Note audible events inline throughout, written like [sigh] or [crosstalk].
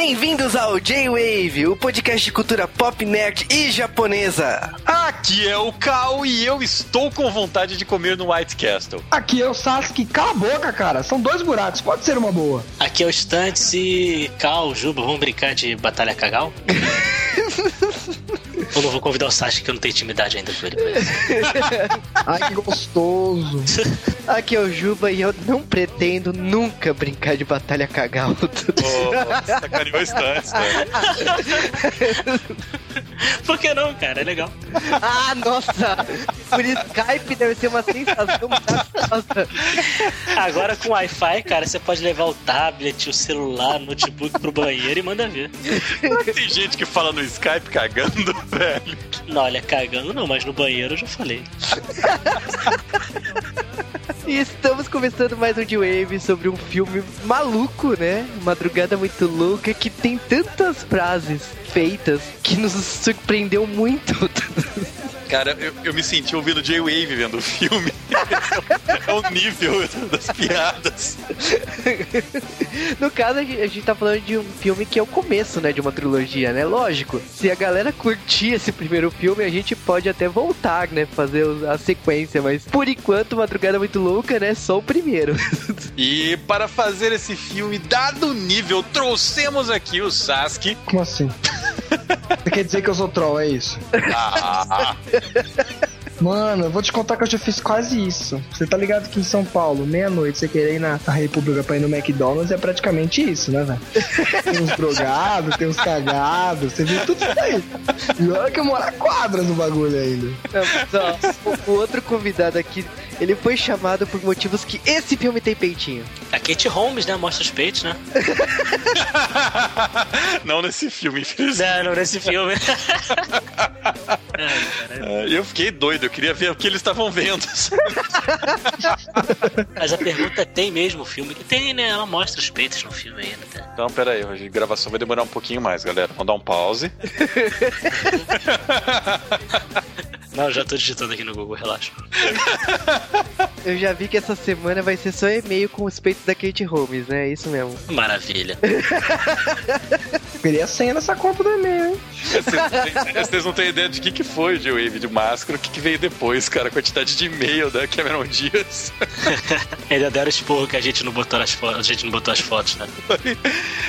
Bem-vindos ao J-Wave, o podcast de cultura pop, nerd e japonesa. Aqui é o Cal e eu estou com vontade de comer no White Castle. Aqui é o Sasuke. Cala a boca, cara. São dois buracos. Pode ser uma boa. Aqui é o Stunts e Cal, Juba, vamos brincar de Batalha Cagal? [laughs] Ou não vou convidar o Sasuke que eu não tenho intimidade ainda com ele. [laughs] Ai, que gostoso. Aqui é o Juba e eu não pretendo nunca brincar de batalha cagal. Oh, sacaneou instantes, né? [laughs] [laughs] Por que não, cara? É legal. ah, nossa! Por Skype deve ser uma sensação maravilhosa. Agora com Wi-Fi, cara, você pode levar o tablet, o celular, o notebook pro banheiro e manda ver. Tem gente que fala no Skype cagando, [laughs] velho. Não, olha, cagando não, mas no banheiro eu já falei. E estamos começando mais um D-Wave sobre um filme maluco, né? Madrugada muito louca que tem tantas frases feitas que nos surpreendeu muito. Cara, eu, eu me senti ouvindo J-Wave vendo o filme. [laughs] é o nível das piadas. No caso, a gente, tá falando de um filme que é o começo, né, de uma trilogia, né? Lógico, se a galera curtir esse primeiro filme, a gente pode até voltar, né, fazer a sequência, mas por enquanto, Madrugada Muito Louca, né, só o primeiro. [laughs] E para fazer esse filme dado nível, trouxemos aqui o Sasuke. Como assim? Você quer dizer que eu sou troll, é isso? Ah, Mano, eu vou te contar que eu já fiz quase isso. Você tá ligado que em São Paulo, meia-noite, você querer ir na, na República pra ir no McDonald's é praticamente isso, né, velho? Tem uns drogados, tem uns cagados, você viu tudo isso aí. E olha que eu moro a quadras no bagulho ainda. Não, mas, ó, o, o outro convidado aqui, ele foi chamado por motivos que esse filme tem peitinho. A Kate Holmes, né? Mostra os peitos, né? [laughs] não nesse filme, infelizmente. Não, não nesse filme. [laughs] Eu fiquei doido, eu queria ver o que eles estavam vendo. Mas a pergunta é: tem mesmo o filme? Tem, né? Ela mostra os peitos no filme ainda. Tá? Então, pera aí, a gravação vai demorar um pouquinho mais, galera. Vamos dar um pause. [laughs] Não, já tô digitando aqui no Google, relaxa. Eu já vi que essa semana vai ser só e-mail com os peitos da Kate Holmes, né? É isso mesmo. Maravilha. Queria a senha nessa conta do e-mail, hein? Vocês não têm- Vocês não têm ideia de que, que foi o J-Wave de máscara, o que, que veio depois, cara. A quantidade de e-mail da Cameron Diaz. [laughs] Ainda deram esporro que a gente não botou as fotos, a gente não botou as fotos, né?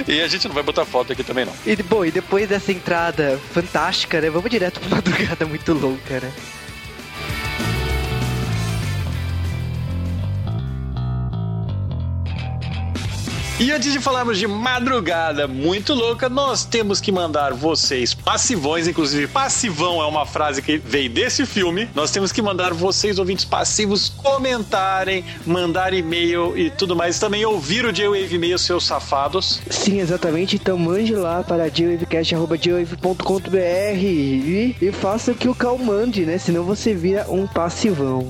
E a gente não vai botar foto aqui também, não. E, bom, e depois dessa entrada fantástica, né? Vamos direto pra madrugada muito louca, né? E antes de falarmos de madrugada muito louca, nós temos que mandar vocês passivões, inclusive passivão é uma frase que veio desse filme. Nós temos que mandar vocês, ouvintes passivos, comentarem, mandar e-mail e tudo mais. Também ouvir o J-Wave e-mail, seus safados. Sim, exatamente. Então mande lá para jwavecast.jwave.com.br e, e faça que o Cal mande, né? Senão você vira um passivão.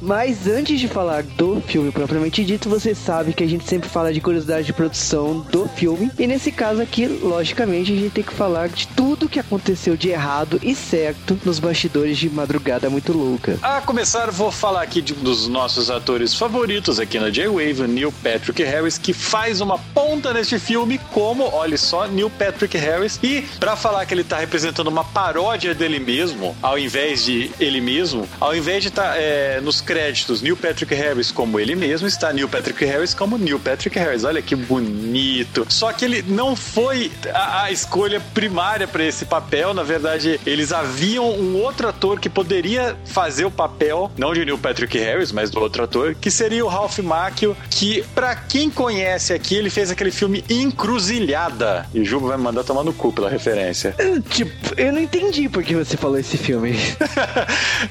Mas antes de falar do filme propriamente dito, você sabe que a gente sempre fala de curiosidade de produção do filme. E nesse caso aqui, logicamente, a gente tem que falar de tudo que aconteceu de errado e certo nos bastidores de Madrugada Muito Louca. A começar, vou falar aqui de um dos nossos atores favoritos aqui na J-Wave, Neil Patrick Harris, que faz uma ponta neste filme como, olha só, Neil Patrick Harris. E pra falar que ele tá representando uma paródia dele mesmo, ao invés de ele mesmo, ao invés de estar nos créditos Neil Patrick Harris como ele mesmo, está Neil Patrick Harris como Neil Patrick Harris. Olha que bonito. Só que ele não foi a, a escolha primária para esse papel. Na verdade, eles haviam um outro ator que poderia fazer o papel, não de Neil Patrick Harris, mas do outro ator, que seria o Ralph Macchio, que para quem conhece aqui, ele fez aquele filme Encruzilhada. E o Juba vai me mandar tomar no cu pela referência. [laughs] Tipo, eu não entendi por que você falou esse filme.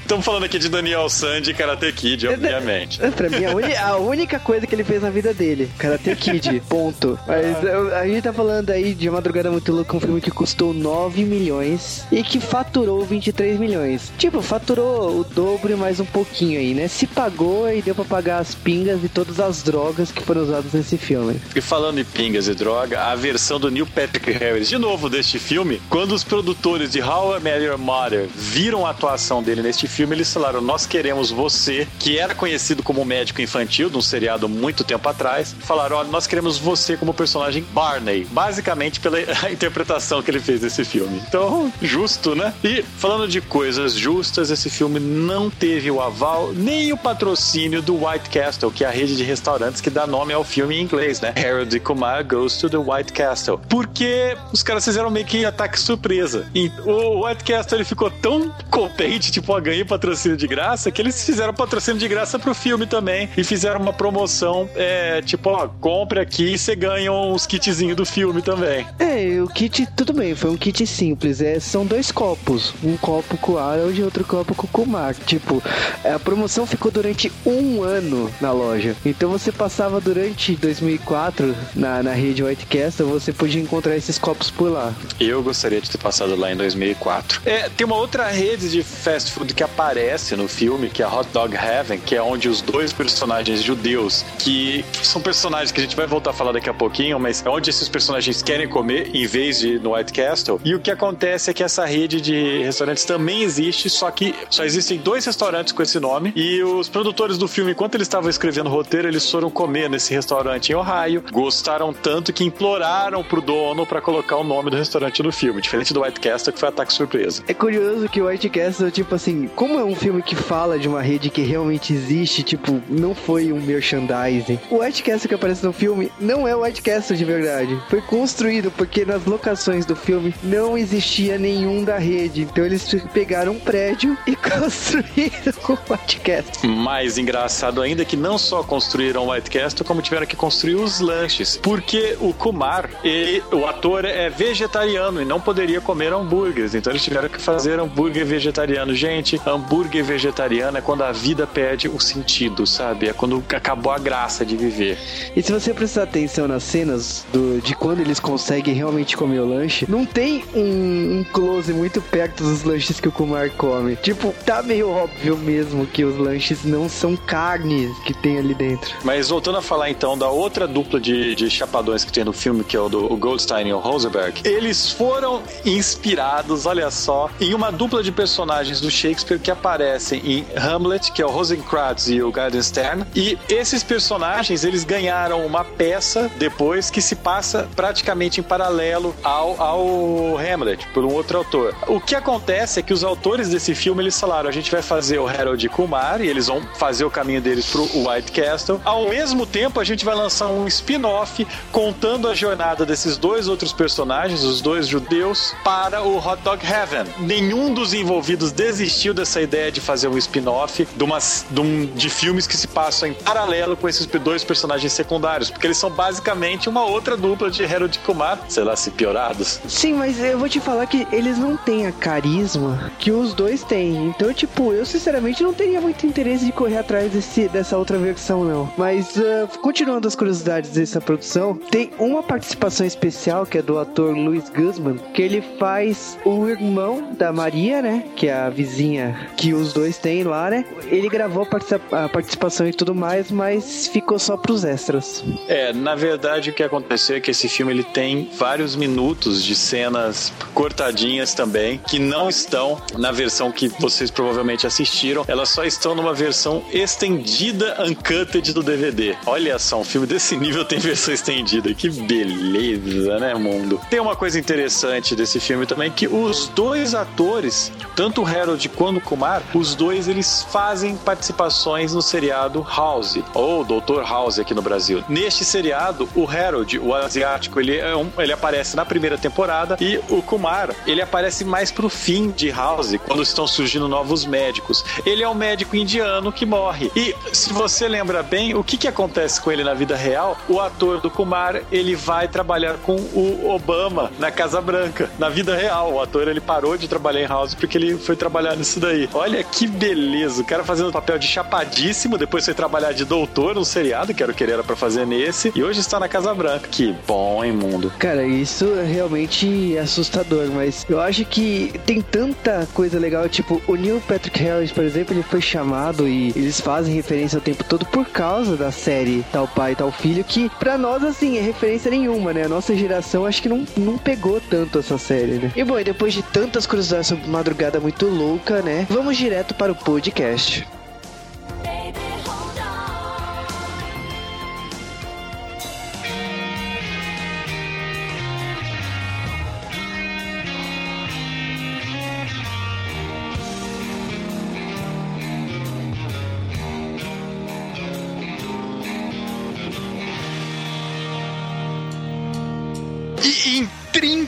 Estamos falando aqui de Daniel Sandy e Karate Kid, obviamente. pra mim, a, a única coisa que ele fez na vida dele, Karate Kid, ponto. Mas eu- a gente tá falando aí de Madrugada Muito Louca, um filme que custou 9 milhões e que faturou 23 milhões. Tipo, faturou o dobro e mais um pouquinho aí, né? Se pagou e deu pra pagar as pingas e todas as drogas que foram usadas nesse filme. E falando em pingas e droga, a versão do Neil Patrick Harris, de novo, deste filme, quando os produtores de How I Met Your Mother viram a atuação dele neste filme, eles falaram: Nós queremos você que era conhecido como médico infantil, de um seriado muito tempo atrás. Falaram: olha, nós queremos você como personagem Barney. Basicamente pela [laughs] interpretação que ele fez desse filme. Então, justo, né? E falando de coisas justas, esse filme não teve o aval nem o patrocínio do White Castle, que é a rede de restaurantes que dá nome ao filme em inglês, né? Harold Kumar Goes to the White Castle. Porque os caras fizeram meio que ataque surpresa. E o White Castle ele ficou tão contente, tipo, ó, ganhei patrocínio de graça, que eles fizeram patrocínio de graça pro filme também e fizeram uma promoção, é, tipo, ó, compre aqui e você ganha uns kitzinhos do filme também. É, o kit, tudo bem, foi um kit simples. É, são dois copos. Um copo com Harold e outro copo com Kumar. Tipo, a promoção ficou durante um ano na loja. Então você passava durante 2004 na, na rede White Castle, você podia encontrar esses copos por lá. Eu gostaria de ter passado lá em 2004. É, tem uma outra rede de fast food que aparece no filme, que é a Hot Dog Heaven, que é onde os dois personagens judeus, que, que são personagens que a gente vai voltar a falar daqui a pouquinho, mas é onde esses personagens querem comer em vez de no White Castle. E o que acontece é que essa rede de restaurantes também existe, só que só existem dois restaurantes com esse nome. E os produtores do filme, enquanto eles estavam escrevendo o roteiro, eles foram comer nesse restaurante em Ohio. Gostaram tanto que imploraram pro dono para colocar o nome do restaurante no filme, diferente do White Castle, que foi ataque surpresa. É curioso que o White Castle, tipo assim, como é um filme que fala de uma rede que realmente existe, tipo, não foi um merchandising. O White Castle que aparece no filme não é o White Castle de verdade. Foi construído porque nas locações do filme não existia nenhum da rede. Então eles pegaram um prédio e [laughs] construíram o White Castle. Mais engraçado ainda é que não só construíram o White Castle, como tiveram que construir os lanches. Porque o Kumar, ele, o ator, é vegetariano e não poderia comer hambúrgueres. Então eles tiveram que fazer hambúrguer vegetariano. Gente, hambúrguer vegetariano é quando a vida perde o sentido, sabe? É quando acabou a graça de viver. E se você atenção nas cenas do, de quando eles conseguem realmente comer o lanche, não tem um, um close muito perto dos lanches que o Kumar come. Tipo, tá meio óbvio mesmo que os lanches não são carnes que tem ali dentro. Mas voltando a falar então da outra dupla de, de chapadões que tem no filme, que é o do o Goldstein e o Rosenberg, eles foram inspirados, olha só, em uma dupla de personagens do Shakespeare que aparecem em Hamlet, que é o Rosencrantz e o Guildenstern. E esses personagens, eles ganharam uma peça depois que se passa praticamente em paralelo ao, ao Hamlet, por um outro autor. O que acontece é que os autores desse filme, eles falaram, a gente vai fazer o Harold Kumar e eles vão fazer o caminho deles pro White Castle. Ao mesmo tempo, a gente vai lançar um spin-off contando a jornada desses dois outros personagens, os dois judeus, para o Hot Dog Heaven. Nenhum dos envolvidos desistiu dessa ideia de fazer um spin-off de, de, um- de filmes que se passam em paralelo com esses dois personagens secundários, porque eles são basicamente uma outra dupla de Harold Kumar, sei lá se piorados. Sim, mas eu vou te falar que eles não têm a carisma que os dois têm. Então, tipo, eu sinceramente não teria muito interesse de correr atrás desse, dessa outra versão, não. Mas, ah, continuando as curiosidades dessa produção, tem uma participação especial que é do ator Louis Guzman, que ele faz o irmão da Maria, né? Que é a vizinha que os dois têm lá, né? Ele gravou a participa- a participação e tudo mais, mas ficou só pros extras. É, na verdade o que aconteceu é que esse filme ele tem vários minutos de cenas cortadinhas também que não estão na versão que vocês provavelmente assistiram. Elas só estão numa versão estendida uncut do DVD. Olha só, um filme desse nível tem versão estendida. Que beleza, né, mundo? Tem uma coisa interessante desse filme também que os dois atores, tanto o Harold quanto o Kumar, os dois eles fazem participações no seriado House ou Dr. House aqui no Brasil. Neste seriado, o Harold, o asiático, ele, é um- ele aparece na primeira temporada e o Kumar, ele aparece mais pro fim de House, quando estão surgindo novos médicos. Ele é um médico indiano que morre. E se você lembra bem, o que, que acontece com ele na vida real? O ator do Kumar, ele vai trabalhar com o Obama na Casa Branca. Na vida real, o ator ele parou de trabalhar em House porque ele foi trabalhar nisso daí. Olha que beleza, o cara fazendo papel de chapadíssimo, depois foi trabalhar de doutor no seriado, que era o que ele era pra fazer nesse, e hoje está na Casa Branca. Que bom, hein, mundo? Cara, isso é realmente assustador, mas eu acho que tem tanta coisa legal, tipo, o Neil Patrick Harris, por exemplo, ele foi chamado e eles fazem referência o tempo todo por causa da série Tal Pai, Tal Filho, que pra nós, assim, é referência nenhuma, né? A nossa geração acho que não, não pegou tanto essa série, né? E bom, e depois de tantas curiosidades sobre Madrugada Muito Louca, né? Vamos direto para o podcast.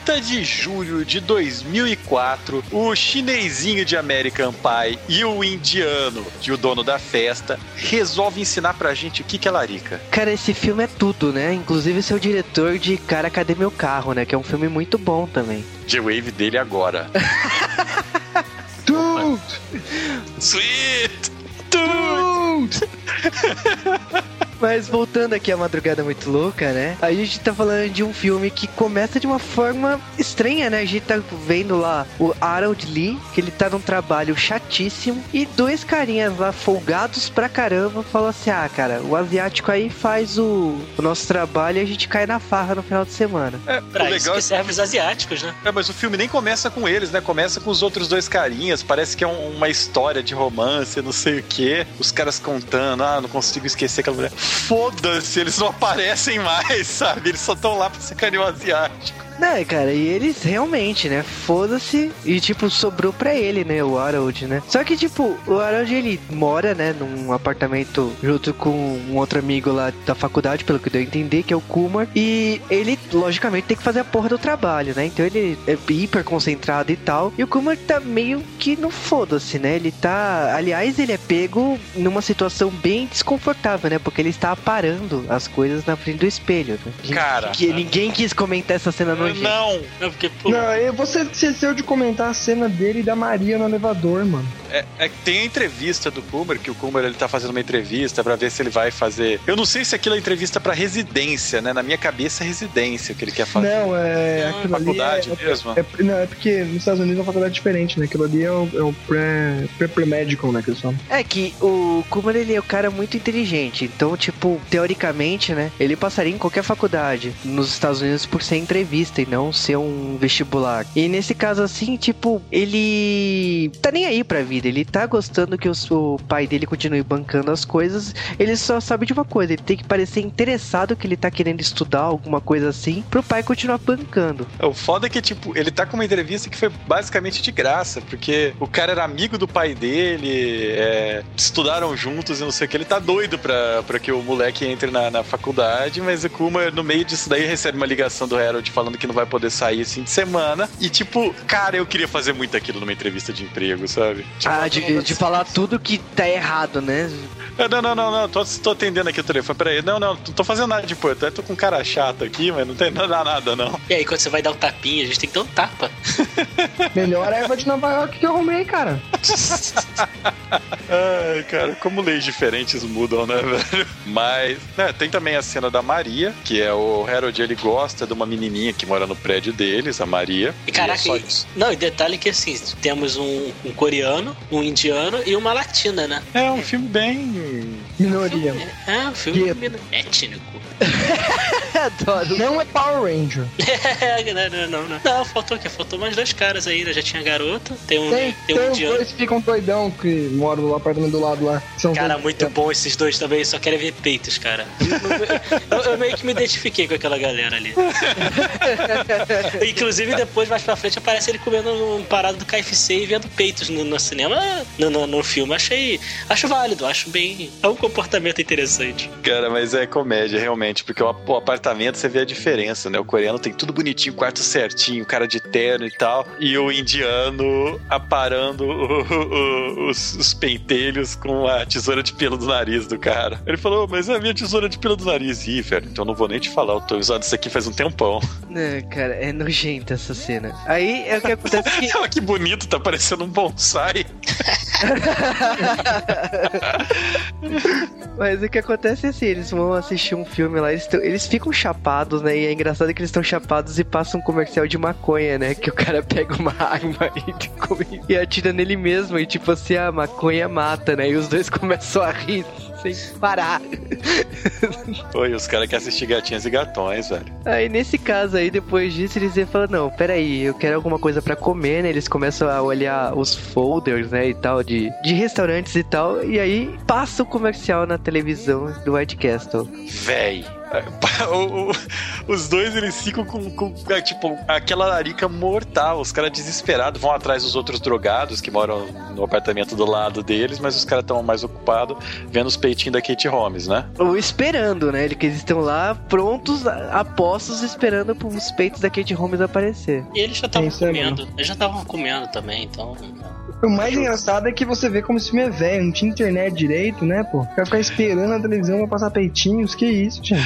30 de julho de 2004, o chinesinho de American Pie e o indiano, de o dono da festa, resolve ensinar pra gente o que, que é larica. Cara, esse filme é tudo, né? Inclusive seu diretor de Cara, Cadê Meu Carro, né? Que é um filme muito bom também. J-Wave dele agora. [laughs] Dude! Sweet! Dude! [laughs] Mas voltando aqui à Madrugada Muito Louca, né? A gente tá falando de um filme que começa de uma forma estranha, né? A gente tá vendo lá o Harold Lee, que ele tá num trabalho chatíssimo, e dois carinhas lá folgados pra caramba falam assim: ah, cara, o asiático aí faz o, o nosso trabalho e a gente cai na farra no final de semana. É, Pra o isso legal que serve os asiáticos, né? É, mas o filme nem começa com eles, né? Começa com os outros dois carinhas. Parece que é um- uma história de romance, não sei o quê. Os caras contando, ah, não consigo esquecer aquela mulher. Foda-se, eles não aparecem mais, [laughs] sabe? Eles só estão lá pra sacanear o asiático. Não, cara, e eles realmente, né? Foda-se. E, tipo, sobrou pra ele, né? O Harold, né? Só que, tipo, o Harold, ele mora, né? Num apartamento junto com um outro amigo lá da faculdade, pelo que deu a entender, que é o Kumar. E ele, logicamente, tem que fazer a porra do trabalho, né? Então ele é hiper concentrado e tal. E o Kumar tá meio que no foda-se, né? Ele tá. Aliás, ele é pego numa situação bem desconfortável, né? Porque ele está aparando as coisas na frente do espelho, né? Cara. que ninguém quis comentar essa cena no Não, Não, porque, pô, Não, e você esqueceu de comentar a cena dele e da Maria no elevador, mano. é, é que tem a entrevista do Kumar, que o Kumar ele tá fazendo uma entrevista pra ver se ele vai fazer. Eu não sei se aquilo é entrevista pra residência, né? Na minha cabeça é residência que ele quer fazer. Não, é. Não, aquilo ali Faculdade é, mesmo. é- não, é porque nos Estados Unidos é uma faculdade diferente, né? Aquilo ali é o, é o pré- pré-pre-medical, né? Que eles falam. É que o Kumar ele é um cara muito inteligente, então, tipo, teoricamente, né, ele passaria em qualquer faculdade nos Estados Unidos por ser entrevista e não ser um vestibular. E nesse caso, assim, tipo, ele tá nem aí pra vida, ele tá gostando que o, pai dele continue bancando as coisas, ele só sabe de uma coisa, ele tem que parecer interessado que ele tá querendo estudar alguma coisa assim, pro pai continuar bancando. O foda é que, tipo, ele tá com uma entrevista que foi basicamente de graça, porque o cara era amigo do pai dele, é, estudaram juntos e não sei o que. Ele tá doido pra, pra que o moleque entre na, na faculdade, mas o Kuma, no meio disso daí, recebe uma ligação do Harold falando que não vai poder sair esse fim de semana. E, tipo, cara, eu queria fazer muito aquilo numa entrevista de emprego, sabe? Tipo, Ah, de, de falar tudo que tá errado, né? É, Não, não, não, não, tô, tô atendendo aqui o telefone. Peraí, não, não, não tô fazendo nada de importante. Tô com um cara chato aqui, mas não tem nada, nada não. E aí, quando você vai dar um tapinha, a gente tem que dar um tapa. [laughs] [laughs] Melhor erva de Nova York que eu arrumei, cara. [laughs] Ai, cara, como leis diferentes mudam, né, [laughs] velho? Mas, né, tem também a cena da Maria, que é o Harold, ele gosta de uma menininha que mora no prédio deles, a Maria. E caraca, é só e- isso. não, e detalhe que assim, temos um, um coreano, um indiano e uma latina, né? É um filme bem. Minoria. É, um filme étnico. Adoro. Não é Power Ranger. não, não, não, não. Não, faltou o quê? Faltou mais dois caras aí, né? Já tinha garota, tem um, Tem, tem tem um dois que ficam doidão que moram no apartamento do lado lá. São Cara, dois- muito bom esses dois também, só querem ver peitos, cara. [laughs] Eu, eu- eu meio que me identifiquei com aquela galera ali. [laughs] Inclusive, depois, mais pra frente, aparece ele comendo um parado do KFC e vendo peitos no, no cinema, no, no, no filme. Achei. Acho válido, acho bem. É um comportamento interessante. Cara, mas é comédia, realmente, porque o, o apartamento você vê a diferença, né? O coreano tem tudo bonitinho, quarto certinho, cara de terno e tal, e o indiano aparando o- o- os, os pentelhos com a tesoura de pelo do nariz do cara. Ele falou, mas é a minha tesoura de pelo do nariz. Ih, velho, então não vou nem te falar, eu tô usando isso aqui faz um tempão. Não, cara, é nojenta essa cena. Aí é o que acontece que. [laughs] Olha que bonito, tá parecendo um bonsai. [laughs] Mas o que acontece é assim, eles vão assistir um filme lá, eles, tão- eles ficam chapados, né? E é engraçado que eles estão chapados e passam um comercial de maconha, né? Que o cara pega uma [laughs] arma e, come- e atira nele mesmo. E tipo assim, a maconha mata, né? E os dois [laughs] começam a rir sem parar. [laughs] Oi, os caras querem assistir gatinhas e gatões, velho. Aí nesse caso aí, depois disso, eles iam falar, não, peraí, eu quero alguma coisa pra comer, né? Eles começam a olhar os folders, né, e tal, de, de restaurantes e tal, e aí passa o comercial na televisão do White Castle. Véi, [laughs] o, o, os dois eles ficam com, com, é, tipo aquela larica mortal. Os caras desesperados vão atrás dos outros drogados que moram no apartamento do lado deles, mas os caras estão mais ocupados vendo os peitinhos da Kate Holmes, né? Ou esperando, né? Eles estão lá prontos, apostos, esperando os peitos da Kate Holmes aparecer. E eles já estavam comendo. Eles já estavam comendo também, então. O mais engraçado é que você vê como esse filme é velho, não tinha internet direito, né, pô? Vai ficar esperando a televisão pra passar peitinhos, que isso, gente.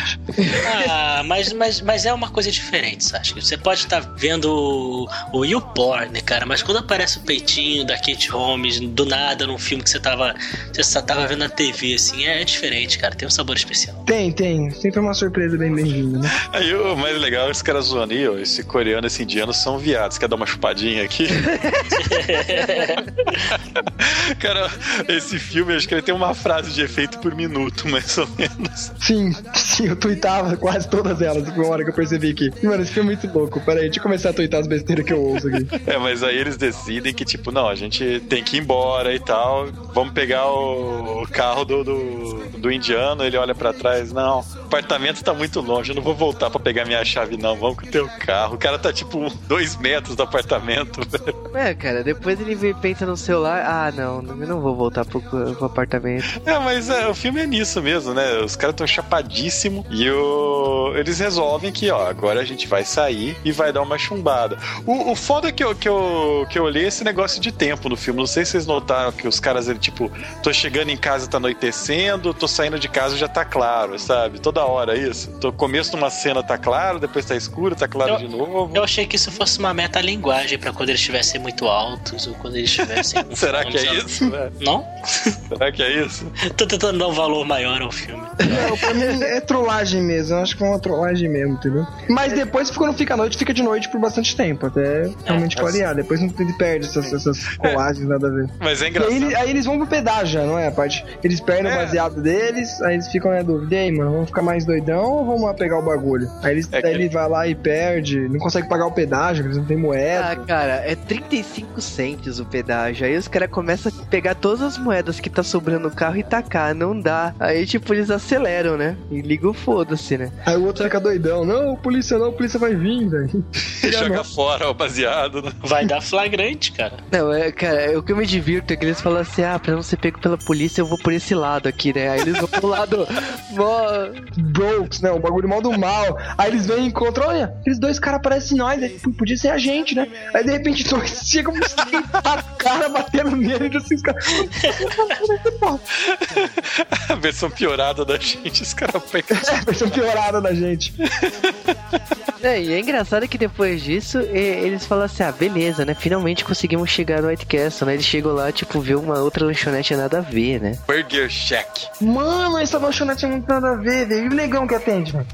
Ah, mas, mas, mas é uma coisa diferente, Sasha. Você pode estar tá vendo o, o YouPorn, cara, mas quando aparece o peitinho da Kate Holmes, do nada, num filme que você tava, você só tava vendo na TV, assim, é, é diferente, cara, tem um sabor especial. Tem, tem. Sempre uma surpresa bem bem-vinda, né? Aí o mais legal, os caras zoando aí, ó, esse coreano, esse indiano são viados. Quer dar uma chupadinha aqui? [laughs] [laughs] [laughs] Cara, esse filme, acho que ele tem uma frase de efeito por minuto, mais ou menos. Sim, sim, eu tweetava quase todas elas, foi uma hora que eu percebi que. Mano, esse filme é muito louco. Pera aí, deixa eu começar a tweetar as besteiras que eu ouço aqui. É, mas aí eles decidem que, tipo, não, a gente tem que ir embora e tal. Vamos pegar o carro do, do, do indiano, ele olha para trás, não, o apartamento tá muito longe, eu não vou voltar para pegar minha chave, não. Vamos com o teu carro. O cara tá, tipo, dois metros do apartamento, [laughs] velho. É, cara, depois ele pensa no celular, ah, não, eu não vou voltar pro, pro apartamento. [laughs] É, mas é, o filme é nisso mesmo, né? Os caras estão chapadíssimos e o... eles resolvem que, ó, agora a gente vai sair e vai dar uma chumbada. O, o foda é que eu, que, eu, que eu olhei esse negócio de tempo no filme. Não sei se vocês notaram que os caras, ele, tipo, tô chegando em casa, tá anoitecendo, tô saindo de casa já tá claro, sabe? Toda hora isso. Tô começo de uma cena tá claro, depois tá escuro, tá claro eu, de novo. Eu achei que isso fosse uma metalinguagem para quando eles estivessem muito altos ou quando eles estivessem [laughs] Será que é isso? Não? [laughs] Será que é isso? Tô tentando dar um valor maior ao filme. Não, pra mim é trollagem mesmo. Eu acho que é uma trollagem mesmo, entendeu? Mas depois, quando fica à noite, fica de noite por bastante tempo. Até realmente é, clarear. Depois não ele perde essas, essas colagens, nada a ver. Mas é engraçado. Aí, aí, eles vão pro pedágio, não é? A parte. Eles perdem é. o baseado deles, aí eles ficam na dúvida. E aí, mano, vamos ficar mais doidão ou vamos lá pegar o bagulho? Aí, eles, é ele vai lá e perde, não consegue pagar o pedágio, eles não tem moeda. Ah, cara, é 35 centes o pedágio. Aí os caras começam a pegar todas as moedas que tá sobrando no carro e tacar. Não dá. Aí, tipo, eles aceleram, né? E ligam foda-se, né? Aí o outro fica doidão. Não, polícia não, a polícia vai vir, velho. [laughs] Joga não. fora o baseado, né? Vai dar flagrante, cara. Não, é, cara, o que eu me divirto é que eles falam assim: ah, pra não ser pego pela polícia, eu vou por esse lado aqui, né? Aí eles vão pro lado [laughs] mó. Brokes, né? O bagulho mal do mal. Aí eles vêm e encontram, olha, aqueles dois caras parecem nós, né? podia ser a gente, né? Aí de repente [laughs] dois chegam a cara batendo nele e assim, os caras. [laughs] a versão piorada da gente, os caras pegam. É, [laughs] a versão piorada da gente. [laughs] É, e é engraçado que depois disso eles falam assim: ah, beleza, né? Finalmente conseguimos chegar no White Castle, né? Eles chegam lá, tipo, ver uma outra lanchonete nada a ver, né? Burger Shack. Mano, essa lanchonete é muito nada a ver, velho. E o negão que atende, velho.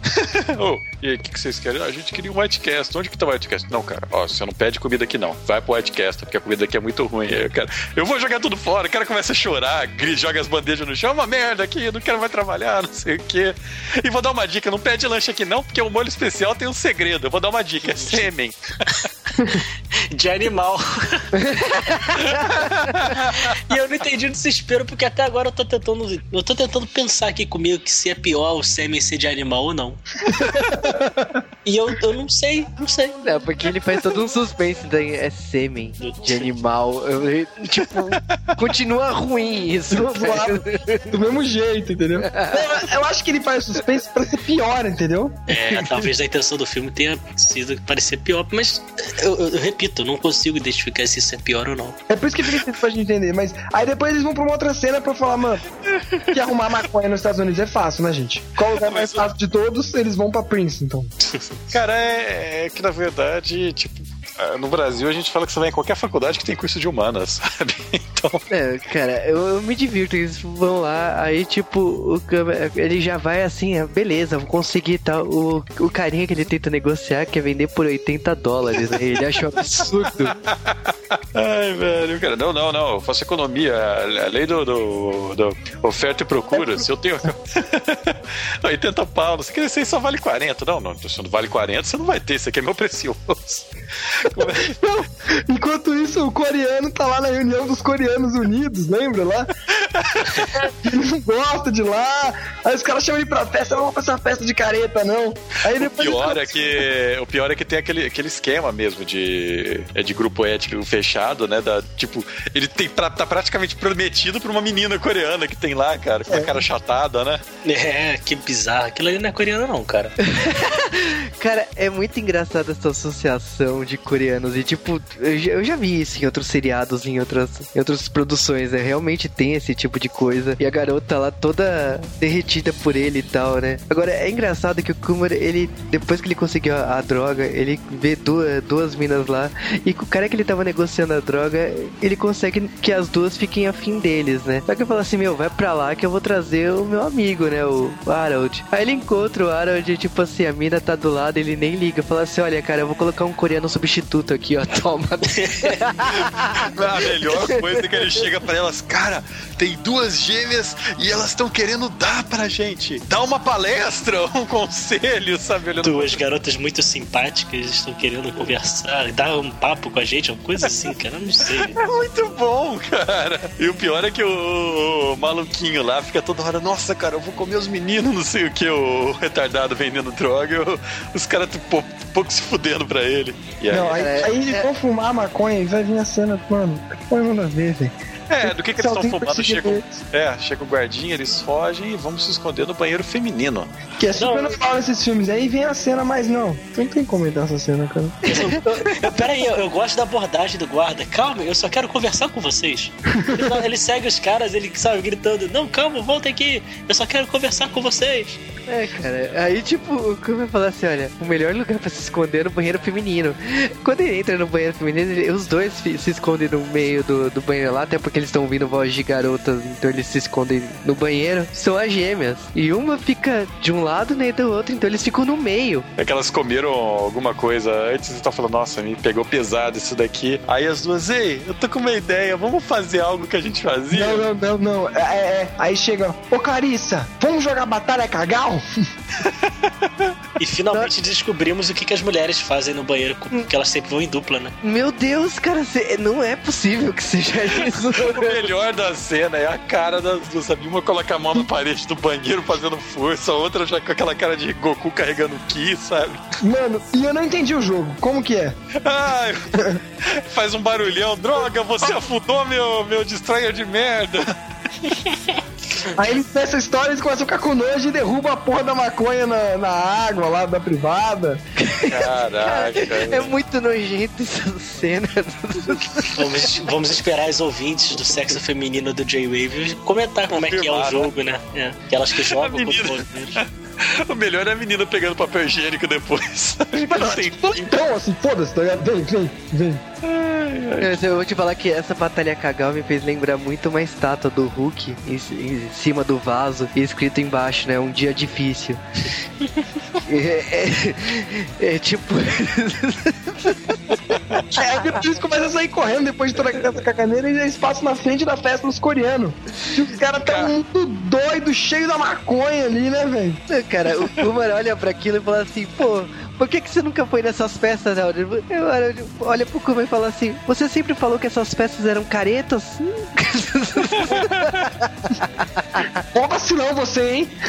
oh, [laughs] e aí, o que, que, vocês querem? Ah, a gente queria um White Castle. Onde que tá o White Castle? Não, cara, ó, você não pede comida aqui não. Vai pro White Castle, porque a comida aqui é muito ruim. Aí, cara, eu vou jogar tudo fora. O cara começa a chorar, joga as bandejas no chão. É uma merda aqui, não quero mais trabalhar, [laughs] não sei o quê. E vou dar uma dica: não pede lanche aqui não, porque o molho especial tem um segredo. Eu vou dar uma dica sêmen. [laughs] De animal. e eu não entendi o desespero, porque até agora eu tô tentando. Eu tô tentando pensar aqui comigo que se é pior o sêmen ser de animal ou não. E eu, eu não sei, não sei. Não, porque ele faz todo um suspense daí. É sêmen de animal. Eu, tipo, continua ruim isso. Do, do, do mesmo jeito, entendeu? Eu, eu, acho que ele faz suspense pra ser pior, entendeu? É, talvez a intenção do filme tenha sido parecer pior, mas eu, eu, eu, repito, eu não consigo identificar se isso é pior ou não. É por isso que fica difícil pra gente entender, mas aí depois eles vão pra uma outra cena pra falar, mano, que arrumar maconha nos Estados Unidos é fácil, né, gente? Qual o lugar mais fácil de todos? Eles vão pra Princeton. [laughs] Cara, é, é que na verdade, tipo, é, no Brasil a gente fala que você vai em qualquer faculdade que tem curso de humanas, [laughs] sabe? Então. É, cara, eu, eu, me divirto. Eles vão lá, aí tipo, o, ele já vai assim, ah, beleza, vou conseguir tal. O, o carinha que ele tenta negociar quer vender por 80 dólares. Aí ele acha um absurdo. [laughs] Ai, velho, cara, não, não, não. Eu faço economia. A lei do, do, do oferta e procura. Se eu tenho. [laughs] 80 pau, você quer só vale 40. Não, não, se não vale 40, você não vai ter. Isso aqui é meu precioso. [laughs] Não, enquanto isso, o coreano tá lá na reunião dos coreanos unidos, lembra lá? [laughs] ele não gosta de lá. Aí os caras chamam ele pra festa, não vamos pra essa festa de careta, não. Aí O depois pior ele- é que o pior é que tem aquele, aquele esquema mesmo de é de grupo ético fechado, né? Da, tipo, ele tem pra- tá praticamente prometido pra uma menina coreana que tem lá, cara, com a cara chatada, né? É, que bizarro. Aquilo ali não é coreano, não, cara. [laughs] Cara, é muito engraçado essa associação de coreanos. E, tipo, eu já, eu já vi isso em outros seriados, em outras, em outras produções, né? Realmente tem esse tipo de coisa. E a garota lá toda derretida por ele e tal, né? Agora, é engraçado que o Kumar, ele, depois que ele conseguiu a, a droga, ele vê duas, duas minas lá. E o cara que ele tava negociando a droga, ele consegue que as duas fiquem afim deles, né? Só que ele fala assim: Meu, vai pra lá que eu vou trazer o meu amigo, né? O Harold. Aí ele encontra o Harold, tipo assim, a mina tá do lado, ele nem liga. Fala assim: Olha, cara, eu vou colocar um coreano substituto aqui, ó. [laughs] Toma. [laughs] A melhor coisa é que ele chega pra elas, cara, tem duas gêmeas e elas estão querendo dar pra gente. Dá uma palestra, [laughs] um conselho, sabe? Olhando Duas garotas muito simpáticas estão querendo conversar, dar um papo com a gente, uma coisa assim, cara. Eu não sei. [laughs] É muito bom, cara. E o pior é que o, o maluquinho lá fica toda hora, nossa, cara, eu vou comer os meninos, não sei o que, o retardado vendendo droga, e o- os caras um pouco, pouco se fudendo pra ele. E aí, Não, aí, É, aí eles é- vão fumar maconha e vai vir a cena, mano. Põe nada a ver, velho. É, do que, que eles estão fumando? Chega, é, chega o guardinha, eles fogem e vamos se esconder no banheiro feminino. Que é super Não. normal nesses filmes. Aí vem a cena, mas não. Não tem como comentar essa cena, cara. Peraí, eu, eu gosto da abordagem do guarda. Calma, eu só quero conversar com vocês. Ele, não- ele segue os caras, ele sabe, gritando: Não, calma, volta aqui. Eu só quero conversar com vocês. É, cara. Aí, tipo, o Kumar fala assim: Olha, o melhor lugar pra se esconder é no banheiro feminino. Quando ele entra no banheiro feminino, ele- os dois se escondem no meio do, do banheiro lá, até porque eles estão ouvindo voz de garotas, então eles se escondem no banheiro. São as gêmeas. E uma fica de um lado, né, e do outro, então eles ficam no meio. É que elas comeram alguma coisa antes e estão falando, nossa, me pegou pesado isso daqui. Aí as duas, ei, eu tô com uma ideia, vamos fazer algo que a gente fazia? Não, não, não, não. É, é, é. Aí chega, ô Clarissa, vamos jogar Batalha Cagal? [laughs] E finalmente descobrimos o que, que as mulheres fazem no banheiro, porque elas sempre vão em dupla, né? Meu Deus, cara, cê- não é possível que seja isso. [laughs] O melhor da cena é a cara das duas, sabe? Uma coloca a mão na parede do banheiro fazendo força, a outra já com aquela cara de Goku carregando o Ki, sabe? Mano, e eu não entendi o jogo. Como que é? Ai, faz um barulhão, droga, você afundou meu, meu destroyer de merda. [laughs] Aí eles nessa história eles começam a ficar com nojo e derrubam a porra da maconha na, na água lá da privada. Caraca. [laughs] É muito nojento essa cena. Vamos, vamos esperar as ouvintes do sexo feminino do J-Wave comentar como é que é o Confirmar, jogo, né? É. Aquelas que [laughs] jogam contra menina. os. [laughs] O melhor é a menina pegando papel higiênico depois. Sem fim. Então, assim, foda-se, tá ligado? Vem, vem, vem. Eu vou te falar que essa batalha cagal me fez lembrar muito uma estátua do Hulk em, em cima do vaso e escrito embaixo, né? Um dia difícil. [laughs] é, é- é tipo. [laughs] Aí depois eles começam a sair correndo depois de toda essa caganeira e eles passam na frente da festa dos coreanos. E os caras Cara. tão muito doidos, cheios da maconha ali, né, velho? Cara, o Kumar olha pra aquilo e fala assim, pô. Por que, que você nunca foi nessas festas, Helder? Eu olho- olha pro Kumar e fala assim: Você sempre falou que essas festas eram caretas? [laughs] Ó vacilão você, hein? [laughs]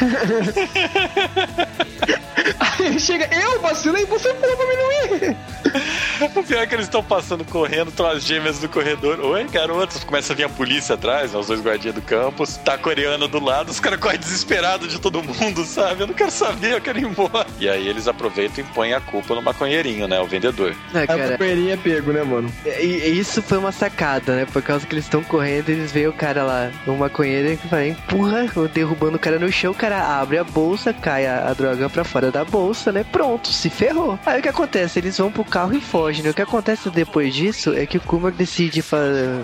Aí ele chega, eu vacilei, você falou pra mim não ir. [laughs] O pior é que eles estão passando correndo, estão as gêmeas do corredor. Oi, garotas. Começa a vir a polícia atrás, né, os dois guardinhas do campus. Tá a coreana do lado, os caras correm desesperados de todo mundo, sabe? Eu não quero saber, eu quero ir embora. E aí eles aproveitam e põem a culpa no maconheirinho, né? O vendedor. Ah, Aí o cara, companheirinho é pego, né, mano? e, e isso foi uma sacada, né? Por causa que eles estão correndo, eles veem o cara lá, o maconheiro, que vai, empurra, derrubando o cara no chão, o cara abre a bolsa, cai a, a droga pra fora da bolsa, né? Pronto, se ferrou. Aí o que acontece? Eles vão pro carro e fogem, né? O que acontece depois disso é que o Kumar decide